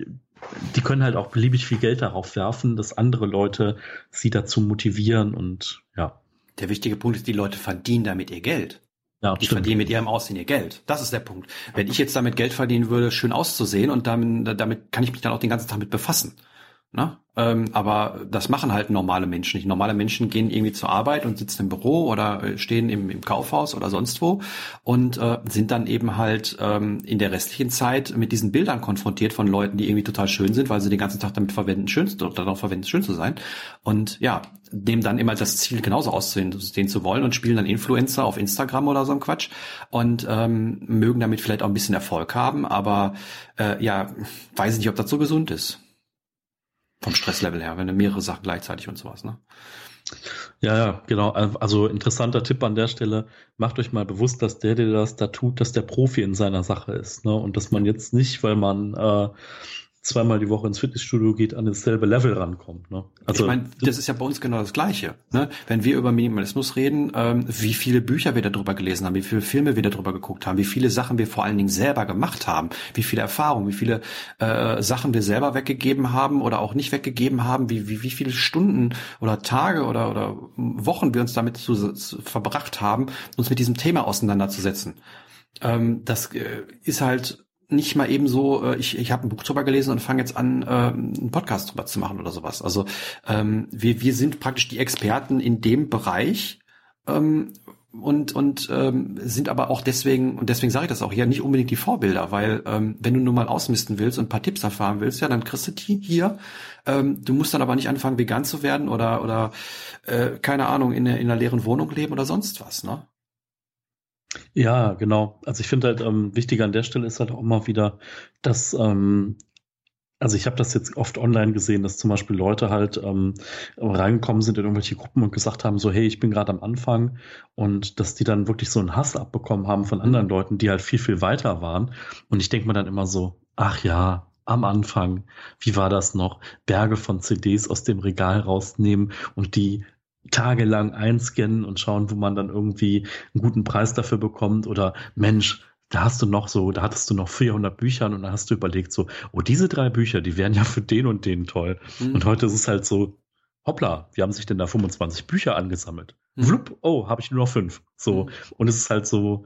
die können halt auch beliebig viel Geld darauf werfen, dass andere Leute sie dazu motivieren und ja. Der wichtige Punkt ist, die Leute verdienen damit ihr Geld. Ja, die stimmt. verdienen mit ihrem Aussehen ihr Geld. Das ist der Punkt. Wenn ich jetzt damit Geld verdienen würde, schön auszusehen und damit, damit kann ich mich dann auch den ganzen Tag mit befassen. Ne? Ähm, aber das machen halt normale Menschen nicht. Normale Menschen gehen irgendwie zur Arbeit und sitzen im Büro oder äh, stehen im, im Kaufhaus oder sonst wo und äh, sind dann eben halt ähm, in der restlichen Zeit mit diesen Bildern konfrontiert von Leuten, die irgendwie total schön sind, weil sie den ganzen Tag damit verwenden, schön, darauf verwenden, schön zu sein. Und ja, nehmen dann immer das Ziel, genauso auszusehen zu wollen und spielen dann Influencer auf Instagram oder so ein Quatsch und ähm, mögen damit vielleicht auch ein bisschen Erfolg haben, aber äh, ja, weiß ich nicht, ob das so gesund ist. Vom Stresslevel her, wenn du mehrere Sachen gleichzeitig und sowas, ne? Ja, ja, genau. Also interessanter Tipp an der Stelle. Macht euch mal bewusst, dass der, der das da tut, dass der Profi in seiner Sache ist. Ne? Und dass man jetzt nicht, weil man äh, zweimal die Woche ins Fitnessstudio geht, an dasselbe Level rankommt. Ne? Also ich meine, das ist ja bei uns genau das Gleiche. Ne? Wenn wir über Minimalismus reden, ähm, wie viele Bücher wir darüber gelesen haben, wie viele Filme wir darüber geguckt haben, wie viele Sachen wir vor allen Dingen selber gemacht haben, wie viele Erfahrungen, wie viele äh, Sachen wir selber weggegeben haben oder auch nicht weggegeben haben, wie, wie, wie viele Stunden oder Tage oder, oder Wochen wir uns damit zu, zu verbracht haben, uns mit diesem Thema auseinanderzusetzen. Ähm, das äh, ist halt nicht mal eben so, äh, ich, ich habe ein Buch drüber gelesen und fange jetzt an, äh, einen Podcast drüber zu machen oder sowas. Also ähm, wir, wir sind praktisch die Experten in dem Bereich ähm, und, und ähm, sind aber auch deswegen, und deswegen sage ich das auch hier, nicht unbedingt die Vorbilder, weil ähm, wenn du nur mal ausmisten willst und ein paar Tipps erfahren willst, ja, dann kriegst du die hier. Ähm, du musst dann aber nicht anfangen, vegan zu werden oder, oder äh, keine Ahnung, in, in einer leeren Wohnung leben oder sonst was, ne? Ja, genau. Also ich finde halt ähm, wichtig an der Stelle ist halt auch mal wieder, dass ähm, also ich habe das jetzt oft online gesehen, dass zum Beispiel Leute halt ähm, reingekommen sind in irgendwelche Gruppen und gesagt haben, so hey, ich bin gerade am Anfang und dass die dann wirklich so einen Hass abbekommen haben von anderen Leuten, die halt viel, viel weiter waren. Und ich denke mir dann immer so, ach ja, am Anfang, wie war das noch? Berge von CDs aus dem Regal rausnehmen und die tagelang einscannen und schauen, wo man dann irgendwie einen guten Preis dafür bekommt oder Mensch, da hast du noch so, da hattest du noch 400 Bücher und dann hast du überlegt so, oh, diese drei Bücher, die wären ja für den und den toll. Mhm. Und heute ist es halt so, hoppla, wie haben sich denn da 25 Bücher angesammelt? Mhm. Wlupp, oh, habe ich nur noch fünf. So, mhm. und es ist halt so,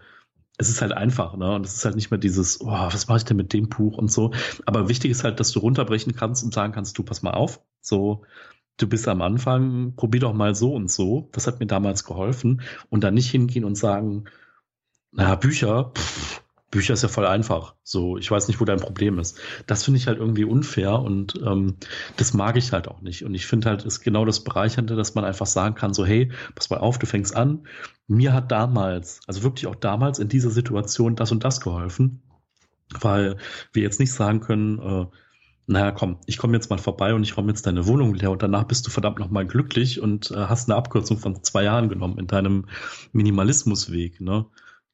es ist halt einfach, ne? Und es ist halt nicht mehr dieses, oh, was mache ich denn mit dem Buch und so. Aber wichtig ist halt, dass du runterbrechen kannst und sagen kannst, du pass mal auf, so, du bist am Anfang, probier doch mal so und so. Das hat mir damals geholfen. Und dann nicht hingehen und sagen, naja, Bücher, pff, Bücher ist ja voll einfach. So, ich weiß nicht, wo dein Problem ist. Das finde ich halt irgendwie unfair und ähm, das mag ich halt auch nicht. Und ich finde halt, ist genau das Bereichernde, dass man einfach sagen kann, so, hey, pass mal auf, du fängst an. Mir hat damals, also wirklich auch damals in dieser Situation das und das geholfen, weil wir jetzt nicht sagen können, äh, naja, komm, ich komme jetzt mal vorbei und ich räume jetzt deine Wohnung leer und danach bist du verdammt nochmal glücklich und äh, hast eine Abkürzung von zwei Jahren genommen in deinem Minimalismusweg, ne?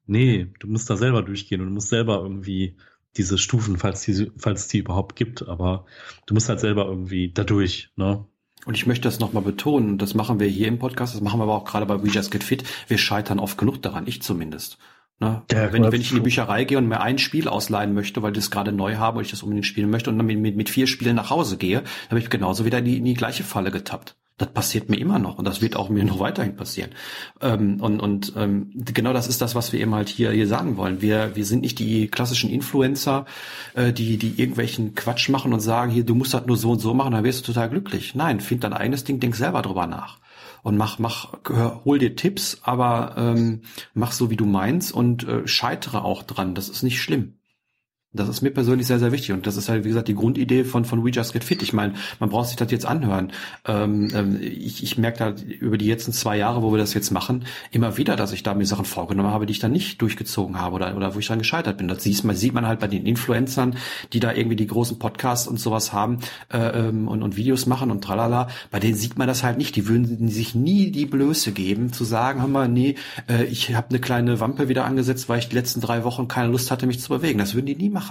Nee, du musst da selber durchgehen und du musst selber irgendwie diese Stufen, falls die, falls die überhaupt gibt, aber du musst halt selber irgendwie dadurch, ne? Und ich möchte das nochmal betonen, das machen wir hier im Podcast, das machen wir aber auch gerade bei We Just Get Fit. Wir scheitern oft genug daran, ich zumindest. Ne? Ja, wenn, wenn ich in die Bücherei gehe und mir ein Spiel ausleihen möchte, weil ich das gerade neu habe und ich das unbedingt spielen möchte und dann mit, mit, mit vier Spielen nach Hause gehe, dann habe ich genauso wieder in die, in die gleiche Falle getappt. Das passiert mir immer noch und das wird auch mir noch weiterhin passieren. Ähm, und und ähm, genau das ist das, was wir eben halt hier hier sagen wollen. Wir wir sind nicht die klassischen Influencer, äh, die die irgendwelchen Quatsch machen und sagen, hier du musst das nur so und so machen, dann wirst du total glücklich. Nein, find dein eigenes Ding, denk selber drüber nach und mach mach hol dir Tipps, aber ähm, mach so wie du meinst und äh, scheitere auch dran. Das ist nicht schlimm. Das ist mir persönlich sehr, sehr wichtig. Und das ist halt, wie gesagt, die Grundidee von, von We Just Get Fit. Ich meine, man braucht sich das jetzt anhören. Ähm, ähm, ich, ich merke halt über die letzten zwei Jahre, wo wir das jetzt machen, immer wieder, dass ich da mir Sachen vorgenommen habe, die ich dann nicht durchgezogen habe oder, oder wo ich dann gescheitert bin. Das sieht man, sieht man halt bei den Influencern, die da irgendwie die großen Podcasts und sowas haben äh, ähm, und, und Videos machen und tralala. Bei denen sieht man das halt nicht. Die würden sich nie die Blöße geben, zu sagen, hör mal, nee, äh, ich habe eine kleine Wampe wieder angesetzt, weil ich die letzten drei Wochen keine Lust hatte, mich zu bewegen. Das würden die nie machen.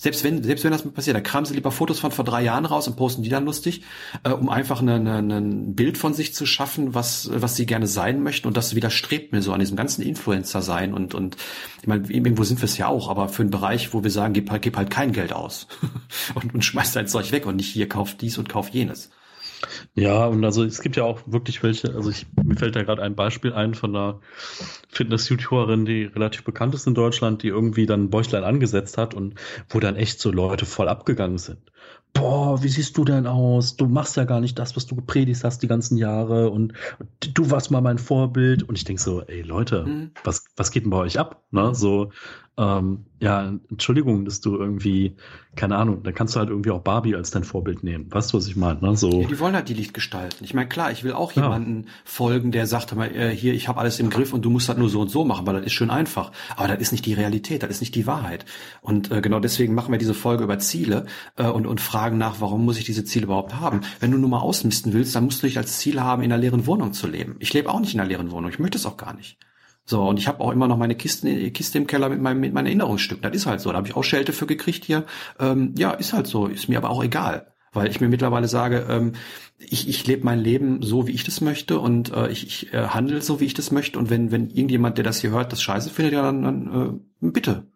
Selbst wenn, selbst wenn das passiert, dann kramen sie lieber Fotos von vor drei Jahren raus und posten die dann lustig, äh, um einfach eine, eine, ein Bild von sich zu schaffen, was, was sie gerne sein möchten. Und das widerstrebt mir so an diesem ganzen Influencer sein. Und, und ich meine, irgendwo sind wir es ja auch, aber für einen Bereich, wo wir sagen, gib halt, gib halt kein Geld aus und, und schmeiß dein Zeug weg und nicht hier kauf dies und kauf jenes. Ja, und also es gibt ja auch wirklich welche, also ich, mir fällt da gerade ein Beispiel ein von einer Fitness-YouTuberin, die relativ bekannt ist in Deutschland, die irgendwie dann Bäuchlein angesetzt hat und wo dann echt so Leute voll abgegangen sind. Boah, wie siehst du denn aus? Du machst ja gar nicht das, was du gepredigt hast die ganzen Jahre und du warst mal mein Vorbild. Und ich denk so, ey Leute, mhm. was, was geht denn bei euch ab? Ne? So, ähm, ja, Entschuldigung, dass du irgendwie, keine Ahnung, dann kannst du halt irgendwie auch Barbie als dein Vorbild nehmen. Weißt du, was ich meine? Ne? So. Ja, die wollen halt die Licht gestalten. Ich meine, klar, ich will auch jemanden ja. folgen, der sagt, mal, äh, hier, ich habe alles im Griff und du musst halt nur so und so machen, weil das ist schön einfach. Aber das ist nicht die Realität, das ist nicht die Wahrheit. Und äh, genau deswegen machen wir diese Folge über Ziele äh, und, und fragen nach, warum muss ich diese Ziele überhaupt haben? Wenn du nur mal ausmisten willst, dann musst du dich als Ziel haben, in einer leeren Wohnung zu leben. Ich lebe auch nicht in einer leeren Wohnung. Ich möchte es auch gar nicht. So, und ich habe auch immer noch meine Kiste, Kiste im Keller mit, meinem, mit meinen Erinnerungsstücken. Das ist halt so. Da habe ich auch Schelte für gekriegt hier. Ähm, ja, ist halt so. Ist mir aber auch egal. Weil ich mir mittlerweile sage, ähm, ich, ich lebe mein Leben so, wie ich das möchte und äh, ich, ich äh, handle so, wie ich das möchte. Und wenn, wenn irgendjemand, der das hier hört, das scheiße findet, ja, dann, dann äh, bitte.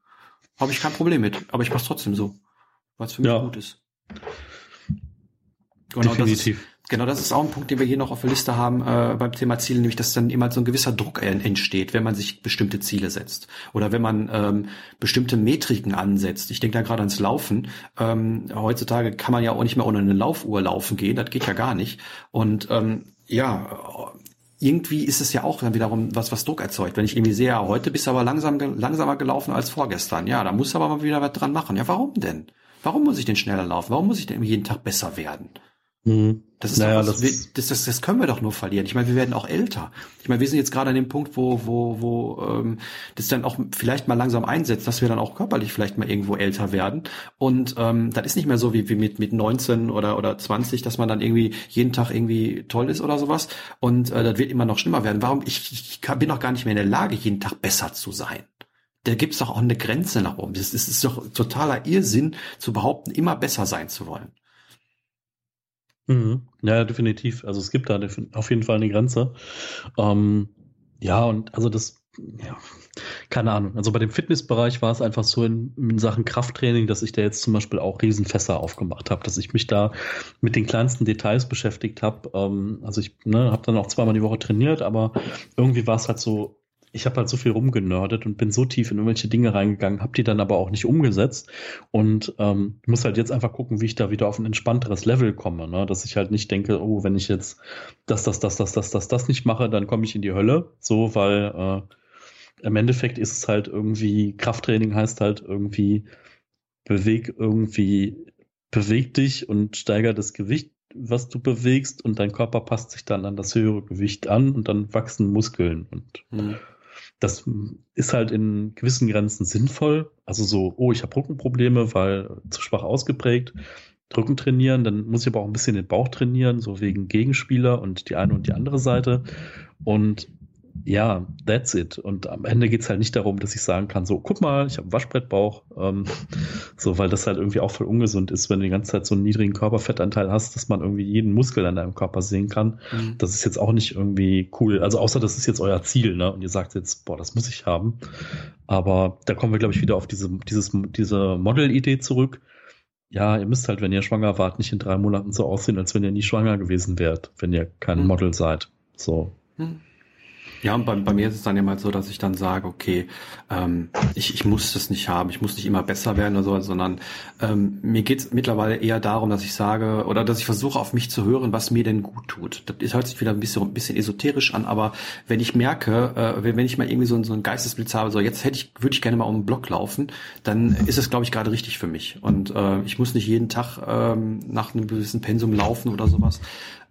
Habe ich kein Problem mit. Aber ich mache trotzdem so. Weil es für mich ja. gut ist. Genau, Definitiv. Genau, das ist auch ein Punkt, den wir hier noch auf der Liste haben äh, beim Thema Ziele, nämlich dass dann immer so ein gewisser Druck entsteht, wenn man sich bestimmte Ziele setzt oder wenn man ähm, bestimmte Metriken ansetzt. Ich denke da gerade ans Laufen. Ähm, heutzutage kann man ja auch nicht mehr ohne eine Laufuhr laufen gehen, das geht ja gar nicht. Und ähm, ja, irgendwie ist es ja auch dann wiederum was, was Druck erzeugt. Wenn ich irgendwie sehe, ja, heute bist du aber langsam, langsamer gelaufen als vorgestern. Ja, da musst du aber mal wieder was dran machen. Ja, warum denn? Warum muss ich denn schneller laufen? Warum muss ich denn jeden Tag besser werden? Mhm. Das ist naja, was, das, das, das, das können wir doch nur verlieren. Ich meine, wir werden auch älter. Ich meine, wir sind jetzt gerade an dem Punkt, wo, wo, wo ähm, das dann auch vielleicht mal langsam einsetzt, dass wir dann auch körperlich vielleicht mal irgendwo älter werden. Und ähm, das ist nicht mehr so wie, wie mit, mit 19 oder, oder 20, dass man dann irgendwie jeden Tag irgendwie toll ist oder sowas. Und äh, das wird immer noch schlimmer werden. Warum? Ich, ich bin doch gar nicht mehr in der Lage, jeden Tag besser zu sein da gibt's doch auch eine Grenze nach oben. Das ist doch totaler Irrsinn, zu behaupten, immer besser sein zu wollen. Mhm. Ja, definitiv. Also es gibt da auf jeden Fall eine Grenze. Ähm, ja, und also das, ja, keine Ahnung. Also bei dem Fitnessbereich war es einfach so in, in, Sachen Krafttraining, dass ich da jetzt zum Beispiel auch Riesenfässer aufgemacht habe, dass ich mich da mit den kleinsten Details beschäftigt habe. Ähm, also ich ne, habe dann auch zweimal die Woche trainiert, aber irgendwie war es halt so ich habe halt so viel rumgenördet und bin so tief in irgendwelche Dinge reingegangen, habe die dann aber auch nicht umgesetzt und ähm, muss halt jetzt einfach gucken, wie ich da wieder auf ein entspannteres Level komme, ne? dass ich halt nicht denke, oh, wenn ich jetzt das, das, das, das, das, das, das nicht mache, dann komme ich in die Hölle, so, weil äh, im Endeffekt ist es halt irgendwie, Krafttraining heißt halt irgendwie, beweg irgendwie, beweg dich und steiger das Gewicht was du bewegst und dein Körper passt sich dann an das höhere Gewicht an und dann wachsen Muskeln und mhm. Das ist halt in gewissen Grenzen sinnvoll. Also so, oh, ich habe Rückenprobleme, weil zu schwach ausgeprägt. Rücken trainieren, dann muss ich aber auch ein bisschen den Bauch trainieren, so wegen Gegenspieler und die eine und die andere Seite. Und ja, that's it. Und am Ende geht's halt nicht darum, dass ich sagen kann, so, guck mal, ich habe einen Waschbrettbauch. Ähm, so, weil das halt irgendwie auch voll ungesund ist, wenn du die ganze Zeit so einen niedrigen Körperfettanteil hast, dass man irgendwie jeden Muskel an deinem Körper sehen kann. Mhm. Das ist jetzt auch nicht irgendwie cool. Also außer das ist jetzt euer Ziel, ne? Und ihr sagt jetzt, boah, das muss ich haben. Aber da kommen wir, glaube ich, wieder auf diese, dieses, diese Model-Idee zurück. Ja, ihr müsst halt, wenn ihr schwanger wart, nicht in drei Monaten so aussehen, als wenn ihr nie schwanger gewesen wärt, wenn ihr kein mhm. Model seid. So. Mhm. Ja, und bei, bei mir ist es dann immer so, dass ich dann sage, okay, ähm, ich, ich muss das nicht haben, ich muss nicht immer besser werden oder so, sondern ähm, mir geht es mittlerweile eher darum, dass ich sage oder dass ich versuche auf mich zu hören, was mir denn gut tut. Das hört sich wieder ein bisschen, ein bisschen esoterisch an, aber wenn ich merke, äh, wenn, wenn ich mal irgendwie so, so einen Geistesblitz habe, so jetzt hätte ich, würde ich gerne mal um den Block laufen, dann ist es, glaube ich, gerade richtig für mich. Und äh, ich muss nicht jeden Tag ähm, nach einem gewissen Pensum laufen oder sowas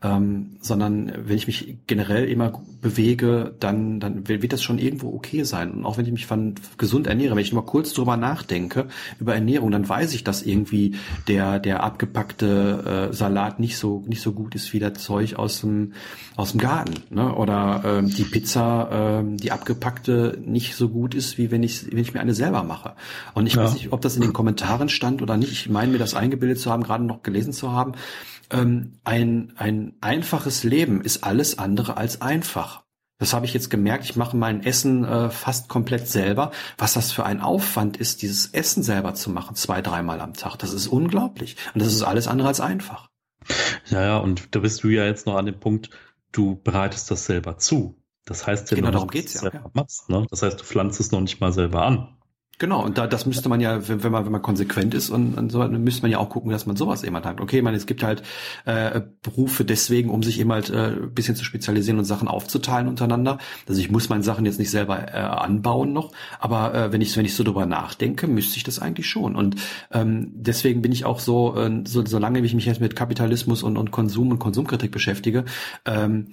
ähm, sondern wenn ich mich generell immer bewege, dann, dann wird das schon irgendwo okay sein. Und auch wenn ich mich von gesund ernähre, wenn ich nur mal kurz drüber nachdenke, über Ernährung, dann weiß ich, dass irgendwie der, der abgepackte äh, Salat nicht so, nicht so gut ist wie das Zeug aus dem, aus dem Garten. Ne? Oder ähm, die Pizza, ähm, die abgepackte, nicht so gut ist, wie wenn ich, wenn ich mir eine selber mache. Und ich ja. weiß nicht, ob das in den Kommentaren stand oder nicht. Ich meine mir das eingebildet zu haben, gerade noch gelesen zu haben ähm, ein, ein einfaches Leben ist alles andere als einfach. Das habe ich jetzt gemerkt. Ich mache mein Essen äh, fast komplett selber. Was das für ein Aufwand ist, dieses Essen selber zu machen, zwei, dreimal am Tag. Das ist unglaublich. Und das ist alles andere als einfach. Ja, ja, und da bist du ja jetzt noch an dem Punkt, du bereitest das selber zu. Das heißt ja, genau darum geht's ja. Machst, ne? Das heißt, du pflanzt es noch nicht mal selber an. Genau, und da, das müsste man ja, wenn, wenn man, wenn man konsequent ist und, und so, dann müsste man ja auch gucken, dass man sowas immer hat. Okay, man, es gibt halt äh, Berufe deswegen, um sich eben halt äh, bisschen zu spezialisieren und Sachen aufzuteilen untereinander. Also ich muss meine Sachen jetzt nicht selber äh, anbauen noch, aber äh, wenn ich wenn ich so drüber nachdenke, müsste ich das eigentlich schon. Und ähm, deswegen bin ich auch so, äh, so solange ich mich jetzt mit Kapitalismus und, und Konsum und Konsumkritik beschäftige, ähm,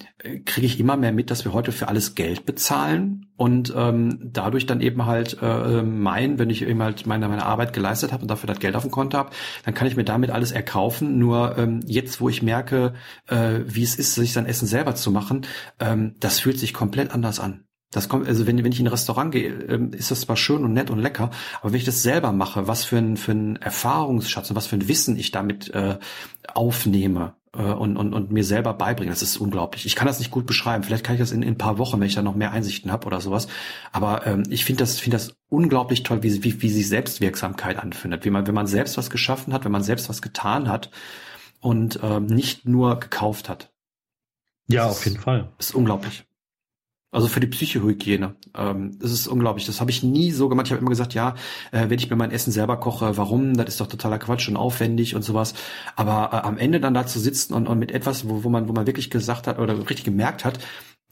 kriege ich immer mehr mit, dass wir heute für alles Geld bezahlen und ähm, dadurch dann eben halt äh, meinen, wenn ich eben halt meine, meine Arbeit geleistet habe und dafür das Geld auf dem Konto habe, dann kann ich mir damit alles erkaufen. Nur ähm, jetzt, wo ich merke, äh, wie es ist, sich sein Essen selber zu machen, ähm, das fühlt sich komplett anders an. Das kommt, also wenn, wenn ich in ein Restaurant gehe, ähm, ist das zwar schön und nett und lecker, aber wenn ich das selber mache, was für ein, für ein Erfahrungsschatz und was für ein Wissen ich damit äh, aufnehme, und, und, und mir selber beibringen. Das ist unglaublich. Ich kann das nicht gut beschreiben. Vielleicht kann ich das in, in ein paar Wochen, wenn ich da noch mehr Einsichten habe oder sowas. Aber ähm, ich finde das, finde das unglaublich toll, wie, wie, wie sich Selbstwirksamkeit anfindet. Wie man, wenn man selbst was geschaffen hat, wenn man selbst was getan hat und ähm, nicht nur gekauft hat. Ja, auf jeden Fall. Ist unglaublich. Also für die Psychohygiene. Ähm, das ist unglaublich. Das habe ich nie so gemacht. Ich habe immer gesagt, ja, äh, wenn ich mir mein Essen selber koche, warum? Das ist doch totaler Quatsch und aufwendig und sowas. Aber äh, am Ende dann da zu sitzen und, und mit etwas, wo, wo man, wo man wirklich gesagt hat oder richtig gemerkt hat,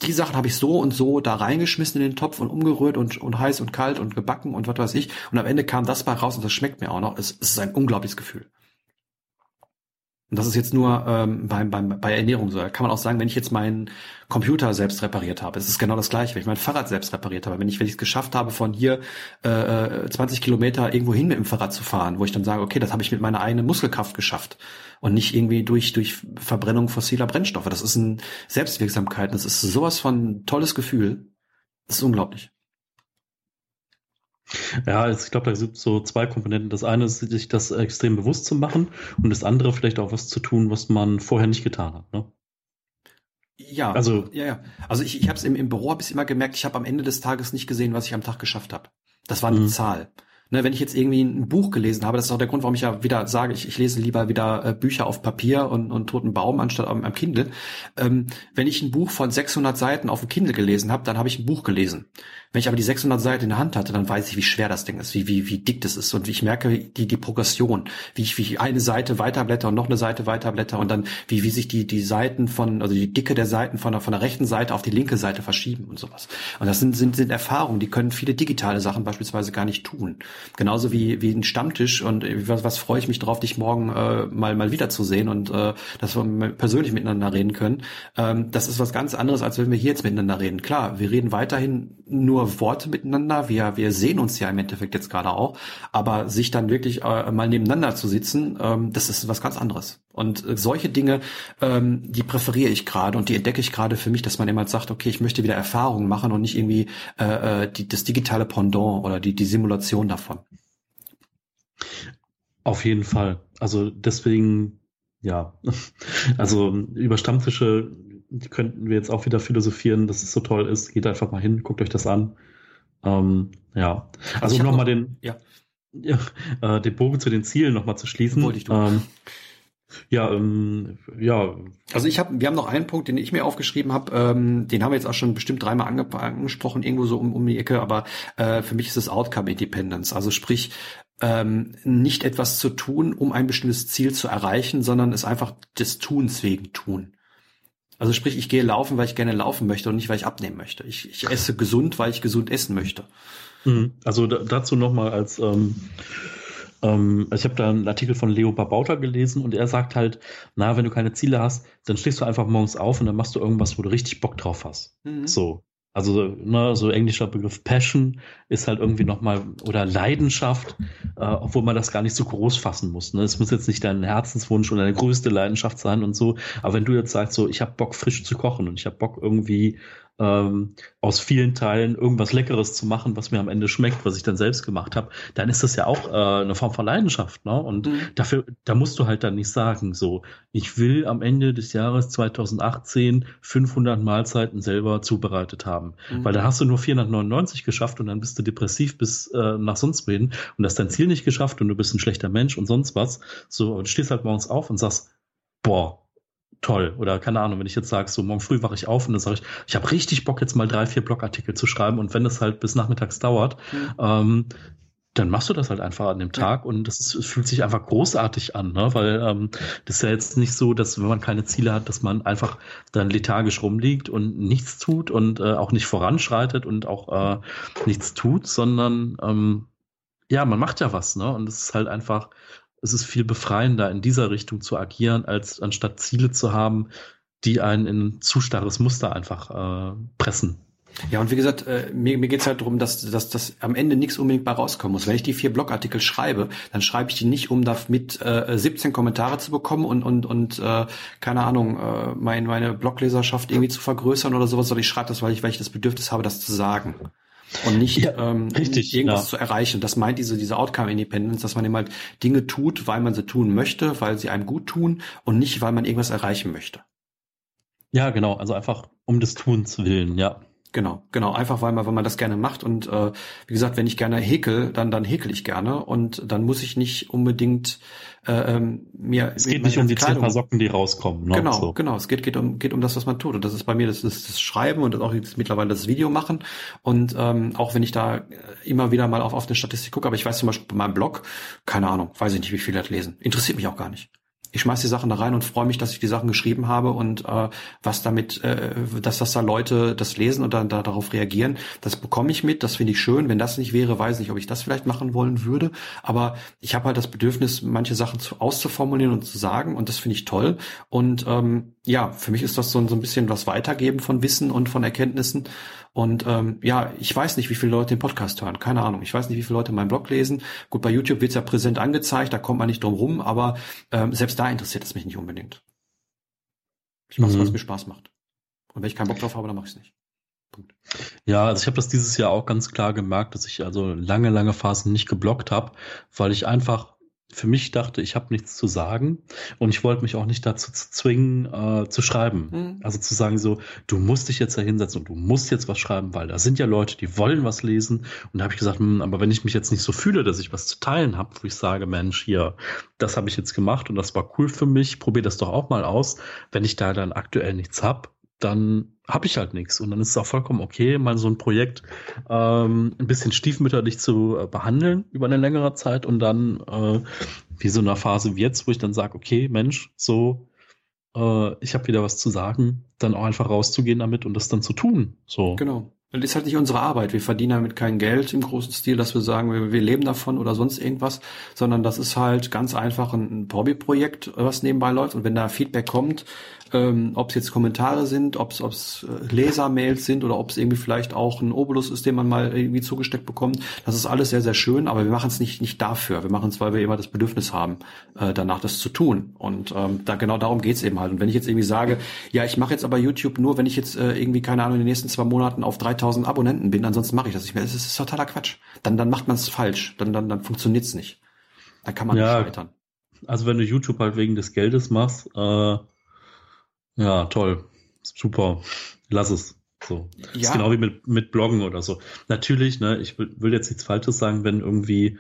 die Sachen habe ich so und so da reingeschmissen in den Topf und umgerührt und, und heiß und kalt und gebacken und was weiß ich. Und am Ende kam das bei raus und das schmeckt mir auch noch. Es, es ist ein unglaubliches Gefühl. Und das ist jetzt nur ähm, beim, beim, bei Ernährung so. Da kann man auch sagen, wenn ich jetzt meinen Computer selbst repariert habe, es ist genau das gleiche, wenn ich mein Fahrrad selbst repariert habe, wenn ich wenn ich es geschafft habe, von hier äh, 20 Kilometer irgendwo hin mit dem Fahrrad zu fahren, wo ich dann sage, okay, das habe ich mit meiner eigenen Muskelkraft geschafft und nicht irgendwie durch durch Verbrennung fossiler Brennstoffe. Das ist eine Selbstwirksamkeit, das ist sowas von tolles Gefühl. Das ist unglaublich. Ja, also ich glaube, da sind so zwei Komponenten. Das eine ist, sich das extrem bewusst zu machen und das andere vielleicht auch was zu tun, was man vorher nicht getan hat. Ne? Ja, also ja, ja. Also ich, ich habe es im, im Büro habe ich immer gemerkt, ich habe am Ende des Tages nicht gesehen, was ich am Tag geschafft habe. Das war eine mhm. Zahl. Ne, wenn ich jetzt irgendwie ein Buch gelesen habe, das ist auch der Grund, warum ich ja wieder sage, ich, ich lese lieber wieder äh, Bücher auf Papier und, und toten Baum anstatt am, am Kindle. Ähm, wenn ich ein Buch von 600 Seiten auf dem Kindle gelesen habe, dann habe ich ein Buch gelesen. Wenn ich aber die 600 Seiten in der Hand hatte, dann weiß ich, wie schwer das Ding ist, wie, wie, wie dick das ist und ich merke die, die Progression, wie ich, wie ich eine Seite weiterblätter und noch eine Seite weiterblätter und dann, wie, wie sich die, die Seiten von, also die Dicke der Seiten von der, von der rechten Seite auf die linke Seite verschieben und sowas. Und das sind, sind, sind Erfahrungen, die können viele digitale Sachen beispielsweise gar nicht tun. Genauso wie, wie ein Stammtisch und was, was freue ich mich drauf, dich morgen äh, mal, mal wiederzusehen und äh, dass wir persönlich miteinander reden können. Ähm, das ist was ganz anderes, als wenn wir hier jetzt miteinander reden. Klar, wir reden weiterhin nur Worte miteinander. Wir, wir sehen uns ja im Endeffekt jetzt gerade auch. Aber sich dann wirklich äh, mal nebeneinander zu sitzen, ähm, das ist was ganz anderes. Und äh, solche Dinge, ähm, die präferiere ich gerade und die entdecke ich gerade für mich, dass man immer sagt, okay, ich möchte wieder Erfahrungen machen und nicht irgendwie äh, äh, die, das digitale Pendant oder die, die Simulation davon. Auf jeden Fall. Also deswegen, ja. Also über Stammtische könnten wir jetzt auch wieder philosophieren, dass es so toll ist. Geht einfach mal hin, guckt euch das an. Ähm, ja. Also, also nochmal den, ja. Ja, äh, den Bogen zu den Zielen nochmal zu schließen. Wollte ich tun. Ähm, ja, ähm, ja. Also ich habe, wir haben noch einen Punkt, den ich mir aufgeschrieben habe. Ähm, den haben wir jetzt auch schon bestimmt dreimal ange angesprochen, irgendwo so um, um die Ecke. Aber äh, für mich ist es Outcome Independence. Also sprich, ähm, nicht etwas zu tun, um ein bestimmtes Ziel zu erreichen, sondern es einfach des Tuns wegen tun. Also sprich, ich gehe laufen, weil ich gerne laufen möchte und nicht, weil ich abnehmen möchte. Ich, ich esse gesund, weil ich gesund essen möchte. Mhm. Also dazu nochmal als ähm, ähm, ich habe da einen Artikel von Leo Babauta gelesen und er sagt halt, na, wenn du keine Ziele hast, dann stehst du einfach morgens auf und dann machst du irgendwas, wo du richtig Bock drauf hast. Mhm. So. Also ne, so englischer Begriff Passion ist halt irgendwie nochmal oder Leidenschaft, äh, obwohl man das gar nicht so groß fassen muss. Ne? Es muss jetzt nicht dein Herzenswunsch oder deine größte Leidenschaft sein und so. Aber wenn du jetzt sagst, so ich habe Bock frisch zu kochen und ich habe Bock irgendwie ähm, aus vielen Teilen irgendwas Leckeres zu machen, was mir am Ende schmeckt, was ich dann selbst gemacht habe, dann ist das ja auch äh, eine Form von Leidenschaft. Ne? Und mhm. dafür, da musst du halt dann nicht sagen, so, ich will am Ende des Jahres 2018 500 Mahlzeiten selber zubereitet haben. Mhm. Weil da hast du nur 499 geschafft und dann bist du depressiv bis äh, nach sonst wohin und hast dein Ziel nicht geschafft und du bist ein schlechter Mensch und sonst was. So, und stehst halt morgens auf und sagst, boah, toll. Oder keine Ahnung, wenn ich jetzt sage, so morgen früh wache ich auf und dann sage ich, ich habe richtig Bock, jetzt mal drei, vier Blogartikel zu schreiben und wenn es halt bis nachmittags dauert, mhm. ähm, dann machst du das halt einfach an dem Tag ja. und das ist, es fühlt sich einfach großartig an, ne? weil ähm, das ist ja jetzt nicht so, dass wenn man keine Ziele hat, dass man einfach dann lethargisch rumliegt und nichts tut und äh, auch nicht voranschreitet und auch äh, nichts tut, sondern ähm, ja, man macht ja was, ne? Und es ist halt einfach es ist viel befreiender, in dieser Richtung zu agieren, als anstatt Ziele zu haben, die einen in ein zu starres Muster einfach äh, pressen. Ja, und wie gesagt, äh, mir, mir geht's halt darum, dass, dass, dass am Ende nichts unbedingt bei rauskommen muss. Wenn ich die vier Blogartikel schreibe, dann schreibe ich die nicht, um damit äh, 17 Kommentare zu bekommen und, und, und äh, keine Ahnung, äh, mein, meine Blogleserschaft irgendwie zu vergrößern oder sowas, sondern ich schreibe das, weil ich, weil ich das Bedürfnis habe, das zu sagen und nicht ja, ähm, richtig, irgendwas ja. zu erreichen. Das meint diese, diese Outcome Independence, dass man eben halt Dinge tut, weil man sie tun möchte, weil sie einem gut tun und nicht, weil man irgendwas erreichen möchte. Ja, genau. Also einfach um des Tuns willen, ja. Genau, genau. Einfach weil man, weil man das gerne macht. Und äh, wie gesagt, wenn ich gerne häkel, dann, dann häkel ich gerne. Und dann muss ich nicht unbedingt äh, ähm, mir. Es geht nicht um die Kleidung. zehn Paar Socken, die rauskommen. Ne? Genau, so. genau. Es geht, geht um, geht um das, was man tut. Und das ist bei mir das, das, das Schreiben und auch jetzt mittlerweile das Video machen. Und ähm, auch wenn ich da immer wieder mal auf, auf eine Statistik gucke, aber ich weiß zum Beispiel bei meinem Blog, keine Ahnung, weiß ich nicht, wie viele das lesen. Interessiert mich auch gar nicht ich schmeiß die Sachen da rein und freue mich, dass ich die Sachen geschrieben habe und äh, was damit, äh, dass das da Leute das lesen und dann da, darauf reagieren, das bekomme ich mit, das finde ich schön. Wenn das nicht wäre, weiß ich nicht, ob ich das vielleicht machen wollen würde. Aber ich habe halt das Bedürfnis, manche Sachen zu, auszuformulieren und zu sagen und das finde ich toll. Und ähm, ja, für mich ist das so, so ein bisschen was Weitergeben von Wissen und von Erkenntnissen. Und ähm, ja, ich weiß nicht, wie viele Leute den Podcast hören. Keine Ahnung. Ich weiß nicht, wie viele Leute meinen Blog lesen. Gut, bei YouTube wird's ja präsent angezeigt, da kommt man nicht drum rum, aber ähm, selbst da interessiert es mich nicht unbedingt. Ich mache mhm. was mir Spaß macht. Und wenn ich keinen Bock drauf habe, dann mache ich es nicht. Punkt. Ja, also ich habe das dieses Jahr auch ganz klar gemerkt, dass ich also lange, lange Phasen nicht geblockt habe, weil ich einfach für mich dachte, ich habe nichts zu sagen und ich wollte mich auch nicht dazu zwingen, äh, zu schreiben. Mhm. Also zu sagen so, du musst dich jetzt da hinsetzen und du musst jetzt was schreiben, weil da sind ja Leute, die wollen was lesen. Und da habe ich gesagt, mh, hm, aber wenn ich mich jetzt nicht so fühle, dass ich was zu teilen habe, wo ich sage, Mensch, hier, das habe ich jetzt gemacht und das war cool für mich, probier das doch auch mal aus. Wenn ich da dann aktuell nichts hab, dann habe ich halt nichts. Und dann ist es auch vollkommen okay, mal so ein Projekt ähm, ein bisschen stiefmütterlich zu äh, behandeln über eine längere Zeit und dann äh, wie so eine Phase wie jetzt, wo ich dann sage, okay, Mensch, so, äh, ich habe wieder was zu sagen, dann auch einfach rauszugehen damit und das dann zu tun. So. Genau. Das ist halt nicht unsere Arbeit. Wir verdienen damit kein Geld im großen Stil, dass wir sagen, wir, wir leben davon oder sonst irgendwas, sondern das ist halt ganz einfach ein, Hobbyprojekt, was nebenbei läuft. Und wenn da Feedback kommt, ähm, ob es jetzt Kommentare sind, ob es äh, Lesermails sind oder ob es irgendwie vielleicht auch ein Obolus ist, den man mal irgendwie zugesteckt bekommt. Das ist alles sehr, sehr schön, aber wir machen es nicht, nicht dafür. Wir machen es, weil wir immer das Bedürfnis haben, äh, danach das zu tun. Und ähm, da genau darum geht's eben halt. Und wenn ich jetzt irgendwie sage, ja, ich mache jetzt aber YouTube nur, wenn ich jetzt äh, irgendwie, keine Ahnung, in den nächsten zwei Monaten auf 3000 Abonnenten bin, ansonsten mache ich das nicht mehr. Das ist, totaler Quatsch. Dann, dann macht man es falsch. Dann, dann, dann funktioniert's nicht. Da kann man ja, nicht scheitern. Also wenn du YouTube halt wegen des Geldes machst, äh ja, toll. Super. Lass es. So. Ja. ist genau wie mit, mit Bloggen oder so. Natürlich, ne, ich will, will jetzt nichts Falsches sagen, wenn irgendwie,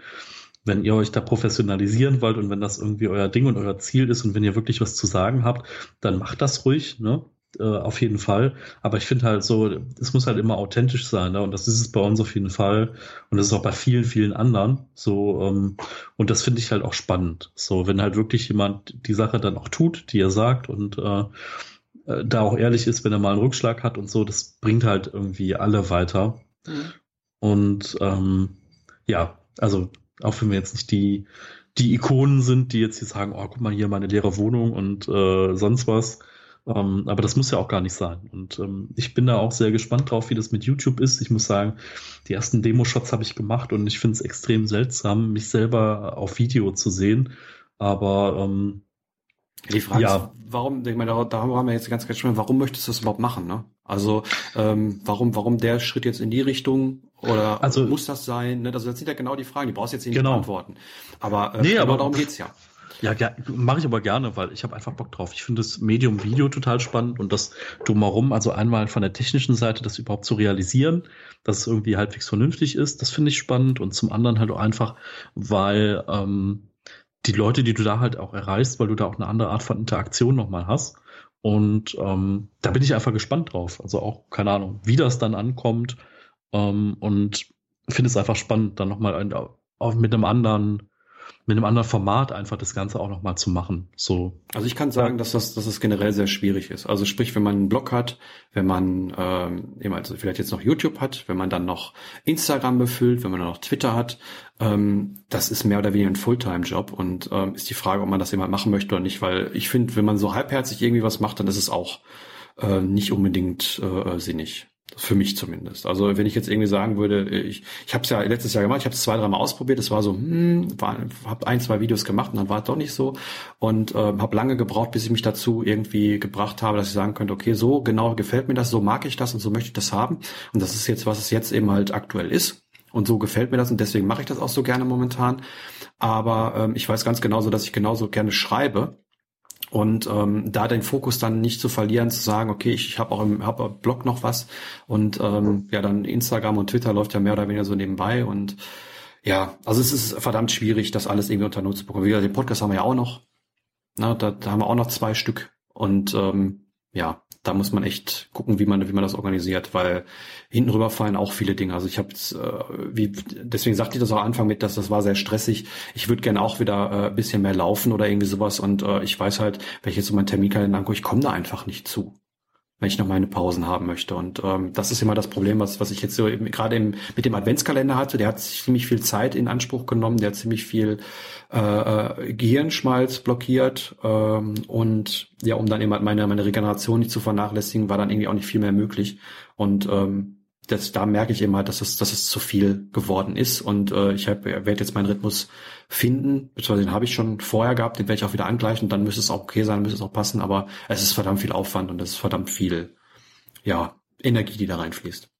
wenn ihr euch da professionalisieren wollt und wenn das irgendwie euer Ding und euer Ziel ist und wenn ihr wirklich was zu sagen habt, dann macht das ruhig, ne? Äh, auf jeden Fall. Aber ich finde halt so, es muss halt immer authentisch sein, ne? Und das ist es bei uns auf jeden Fall. Und das ist auch bei vielen, vielen anderen. So, ähm, und das finde ich halt auch spannend. So, wenn halt wirklich jemand die Sache dann auch tut, die er sagt und äh, äh, da auch ehrlich ist, wenn er mal einen Rückschlag hat und so, das bringt halt irgendwie alle weiter. Mhm. Und ähm, ja, also auch wenn wir jetzt nicht die, die Ikonen sind, die jetzt hier sagen, oh, guck mal hier meine leere Wohnung und äh, sonst was, ähm, aber das muss ja auch gar nicht sein. Und ähm, ich bin da auch sehr gespannt drauf, wie das mit YouTube ist. Ich muss sagen, die ersten Demo-Shots habe ich gemacht und ich finde es extrem seltsam, mich selber auf Video zu sehen. Aber ähm, die Frage ja. ist, warum, ich meine, da, da haben wir jetzt ganz, ganz schön, warum möchtest du das überhaupt machen, ne? Also, ähm, warum, warum der Schritt jetzt in die Richtung oder also, muss das sein? Ne? Also, das sind ja genau die Fragen, die brauchst du jetzt nicht genau. beantworten. Aber, äh, nee, genau aber darum geht's ja. Ja, ja mache ich aber gerne, weil ich habe einfach Bock drauf. Ich finde das Medium Video total spannend und das drumherum, also einmal von der technischen Seite, das überhaupt zu realisieren, dass es irgendwie halbwegs vernünftig ist, das finde ich spannend und zum anderen halt auch einfach, weil ähm, die Leute, die du da halt auch erreichst, weil du da auch eine andere Art von Interaktion nochmal hast. Und ähm, da bin ich einfach gespannt drauf. Also auch, keine Ahnung, wie das dann ankommt. Ähm, und finde es einfach spannend, dann nochmal mit einem anderen mit einem anderen Format einfach das Ganze auch nochmal zu machen. So. Also ich kann sagen, dass das, dass das generell sehr schwierig ist. Also sprich, wenn man einen Blog hat, wenn man ähm, eben also vielleicht jetzt noch YouTube hat, wenn man dann noch Instagram befüllt, wenn man dann noch Twitter hat, ähm, das ist mehr oder weniger ein Fulltime-Job und ähm, ist die Frage, ob man das jemand machen möchte oder nicht, weil ich finde, wenn man so halbherzig irgendwie was macht, dann ist es auch äh, nicht unbedingt äh, sinnig. Für mich zumindest. Also wenn ich jetzt irgendwie sagen würde, ich, ich habe es ja letztes Jahr gemacht, ich habe es zwei, dreimal ausprobiert, es war so, hm, habe ein, zwei Videos gemacht und dann war es doch nicht so und äh, habe lange gebraucht, bis ich mich dazu irgendwie gebracht habe, dass ich sagen könnte, okay, so genau gefällt mir das, so mag ich das und so möchte ich das haben und das ist jetzt, was es jetzt eben halt aktuell ist und so gefällt mir das und deswegen mache ich das auch so gerne momentan. Aber ähm, ich weiß ganz genauso, dass ich genauso gerne schreibe und ähm, da den Fokus dann nicht zu verlieren, zu sagen, okay, ich, ich habe auch im hab im Blog noch was und ähm, ja, dann Instagram und Twitter läuft ja mehr oder weniger so nebenbei und ja, also es ist verdammt schwierig, das alles irgendwie unter Null zu bekommen. Wie gesagt, den Podcast haben wir ja auch noch. Na, da, da haben wir auch noch zwei Stück und ähm, ja, da muss man echt gucken, wie man, wie man das organisiert, weil hinten rüber fallen auch viele Dinge. Also ich habe äh, wie deswegen sagte ich das auch am Anfang mit, dass das war sehr stressig. Ich würde gerne auch wieder äh, bisschen mehr laufen oder irgendwie sowas und äh, ich weiß halt, wenn ich jetzt so meinen Terminkalender angucke, ich komme da einfach nicht zu wenn ich noch meine Pausen haben möchte. Und ähm, das ist immer das Problem, was, was ich jetzt so eben, gerade im, mit dem Adventskalender hatte. Der hat ziemlich viel Zeit in Anspruch genommen, der hat ziemlich viel äh, äh, Gehirnschmalz blockiert ähm, und ja, um dann eben meine, meine Regeneration nicht zu vernachlässigen, war dann irgendwie auch nicht viel mehr möglich. Und ähm, das, da merke ich immer, dass es, dass es zu viel geworden ist und äh, ich hab, werde jetzt meinen Rhythmus finden, beziehungsweise den habe ich schon vorher gehabt, den werde ich auch wieder angleichen dann müsste es auch okay sein, müsste es auch passen, aber es ist verdammt viel Aufwand und es ist verdammt viel, ja, Energie, die da reinfließt.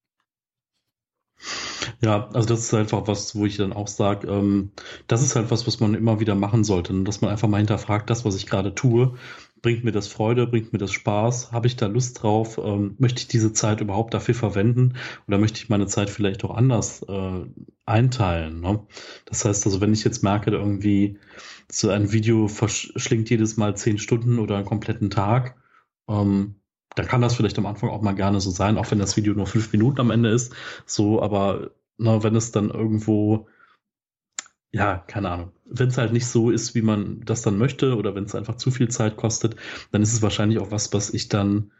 Ja, also das ist einfach was, wo ich dann auch sage, ähm, das ist halt was, was man immer wieder machen sollte, ne? dass man einfach mal hinterfragt, das, was ich gerade tue, bringt mir das Freude, bringt mir das Spaß, habe ich da Lust drauf, ähm, möchte ich diese Zeit überhaupt dafür verwenden oder möchte ich meine Zeit vielleicht auch anders äh, einteilen. Ne? Das heißt also, wenn ich jetzt merke, irgendwie so ein Video verschlingt jedes Mal zehn Stunden oder einen kompletten Tag, ähm, dann kann das vielleicht am Anfang auch mal gerne so sein, auch wenn das Video nur fünf Minuten am Ende ist. So, aber na, wenn es dann irgendwo ja, keine Ahnung. Wenn es halt nicht so ist, wie man das dann möchte, oder wenn es einfach zu viel Zeit kostet, dann ist es wahrscheinlich auch was, was ich dann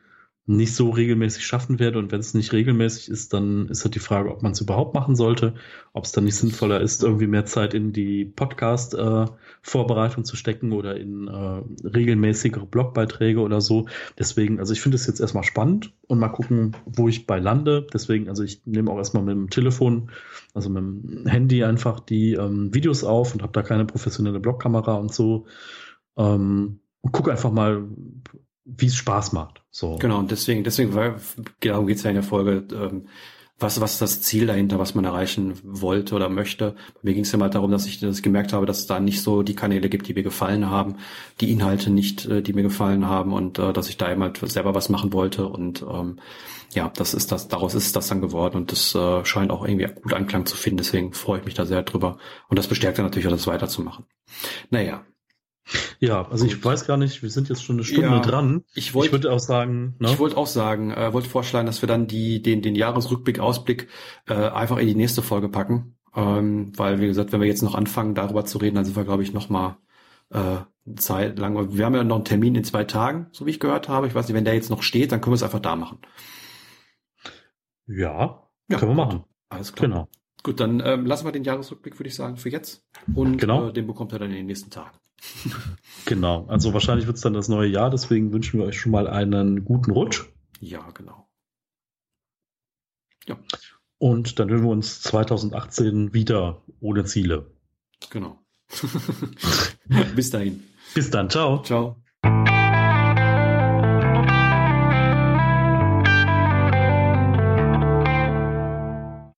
nicht so regelmäßig schaffen werde. Und wenn es nicht regelmäßig ist, dann ist halt die Frage, ob man es überhaupt machen sollte, ob es dann nicht sinnvoller ist, irgendwie mehr Zeit in die Podcast-Vorbereitung äh, zu stecken oder in äh, regelmäßigere Blogbeiträge oder so. Deswegen, also ich finde es jetzt erstmal spannend und mal gucken, wo ich bei lande. Deswegen, also ich nehme auch erstmal mit dem Telefon, also mit dem Handy einfach die ähm, Videos auf und habe da keine professionelle Blogkamera und so. Ähm, und gucke einfach mal, wie es Spaß macht. So. Genau, und deswegen, deswegen, weil, genau geht's ja in der Folge, ähm, was, was ist das Ziel dahinter, was man erreichen wollte oder möchte. Bei mir ging es ja mal darum, dass ich das gemerkt habe, dass es da nicht so die Kanäle gibt, die mir gefallen haben, die Inhalte nicht, äh, die mir gefallen haben und äh, dass ich da eben selber was machen wollte und ähm, ja, das ist das, daraus ist das dann geworden und das äh, scheint auch irgendwie gut Anklang zu finden, deswegen freue ich mich da sehr drüber und das bestärkt dann natürlich auch, das weiterzumachen. Naja, ja, also Gut. ich weiß gar nicht, wir sind jetzt schon eine Stunde ja, dran. Ich, wollt, ich würde auch sagen, ne? ich wollte auch sagen, äh, wollte vorschlagen, dass wir dann die den den Jahresrückblick Ausblick äh, einfach in die nächste Folge packen, ähm, weil wie gesagt, wenn wir jetzt noch anfangen darüber zu reden, dann sind wir glaube ich noch mal äh, Zeit lang. Wir haben ja noch einen Termin in zwei Tagen, so wie ich gehört habe. Ich weiß nicht, wenn der jetzt noch steht, dann können wir es einfach da machen. Ja, ja können wir machen. Alles klar. Genau. Gut, dann ähm, lassen wir den Jahresrückblick, würde ich sagen, für jetzt. Und genau. äh, den bekommt er dann in den nächsten Tagen. Genau, also wahrscheinlich wird es dann das neue Jahr, deswegen wünschen wir euch schon mal einen guten Rutsch. Ja, genau. Ja. Und dann hören wir uns 2018 wieder ohne Ziele. Genau. Bis dahin. Bis dann, ciao. Ciao.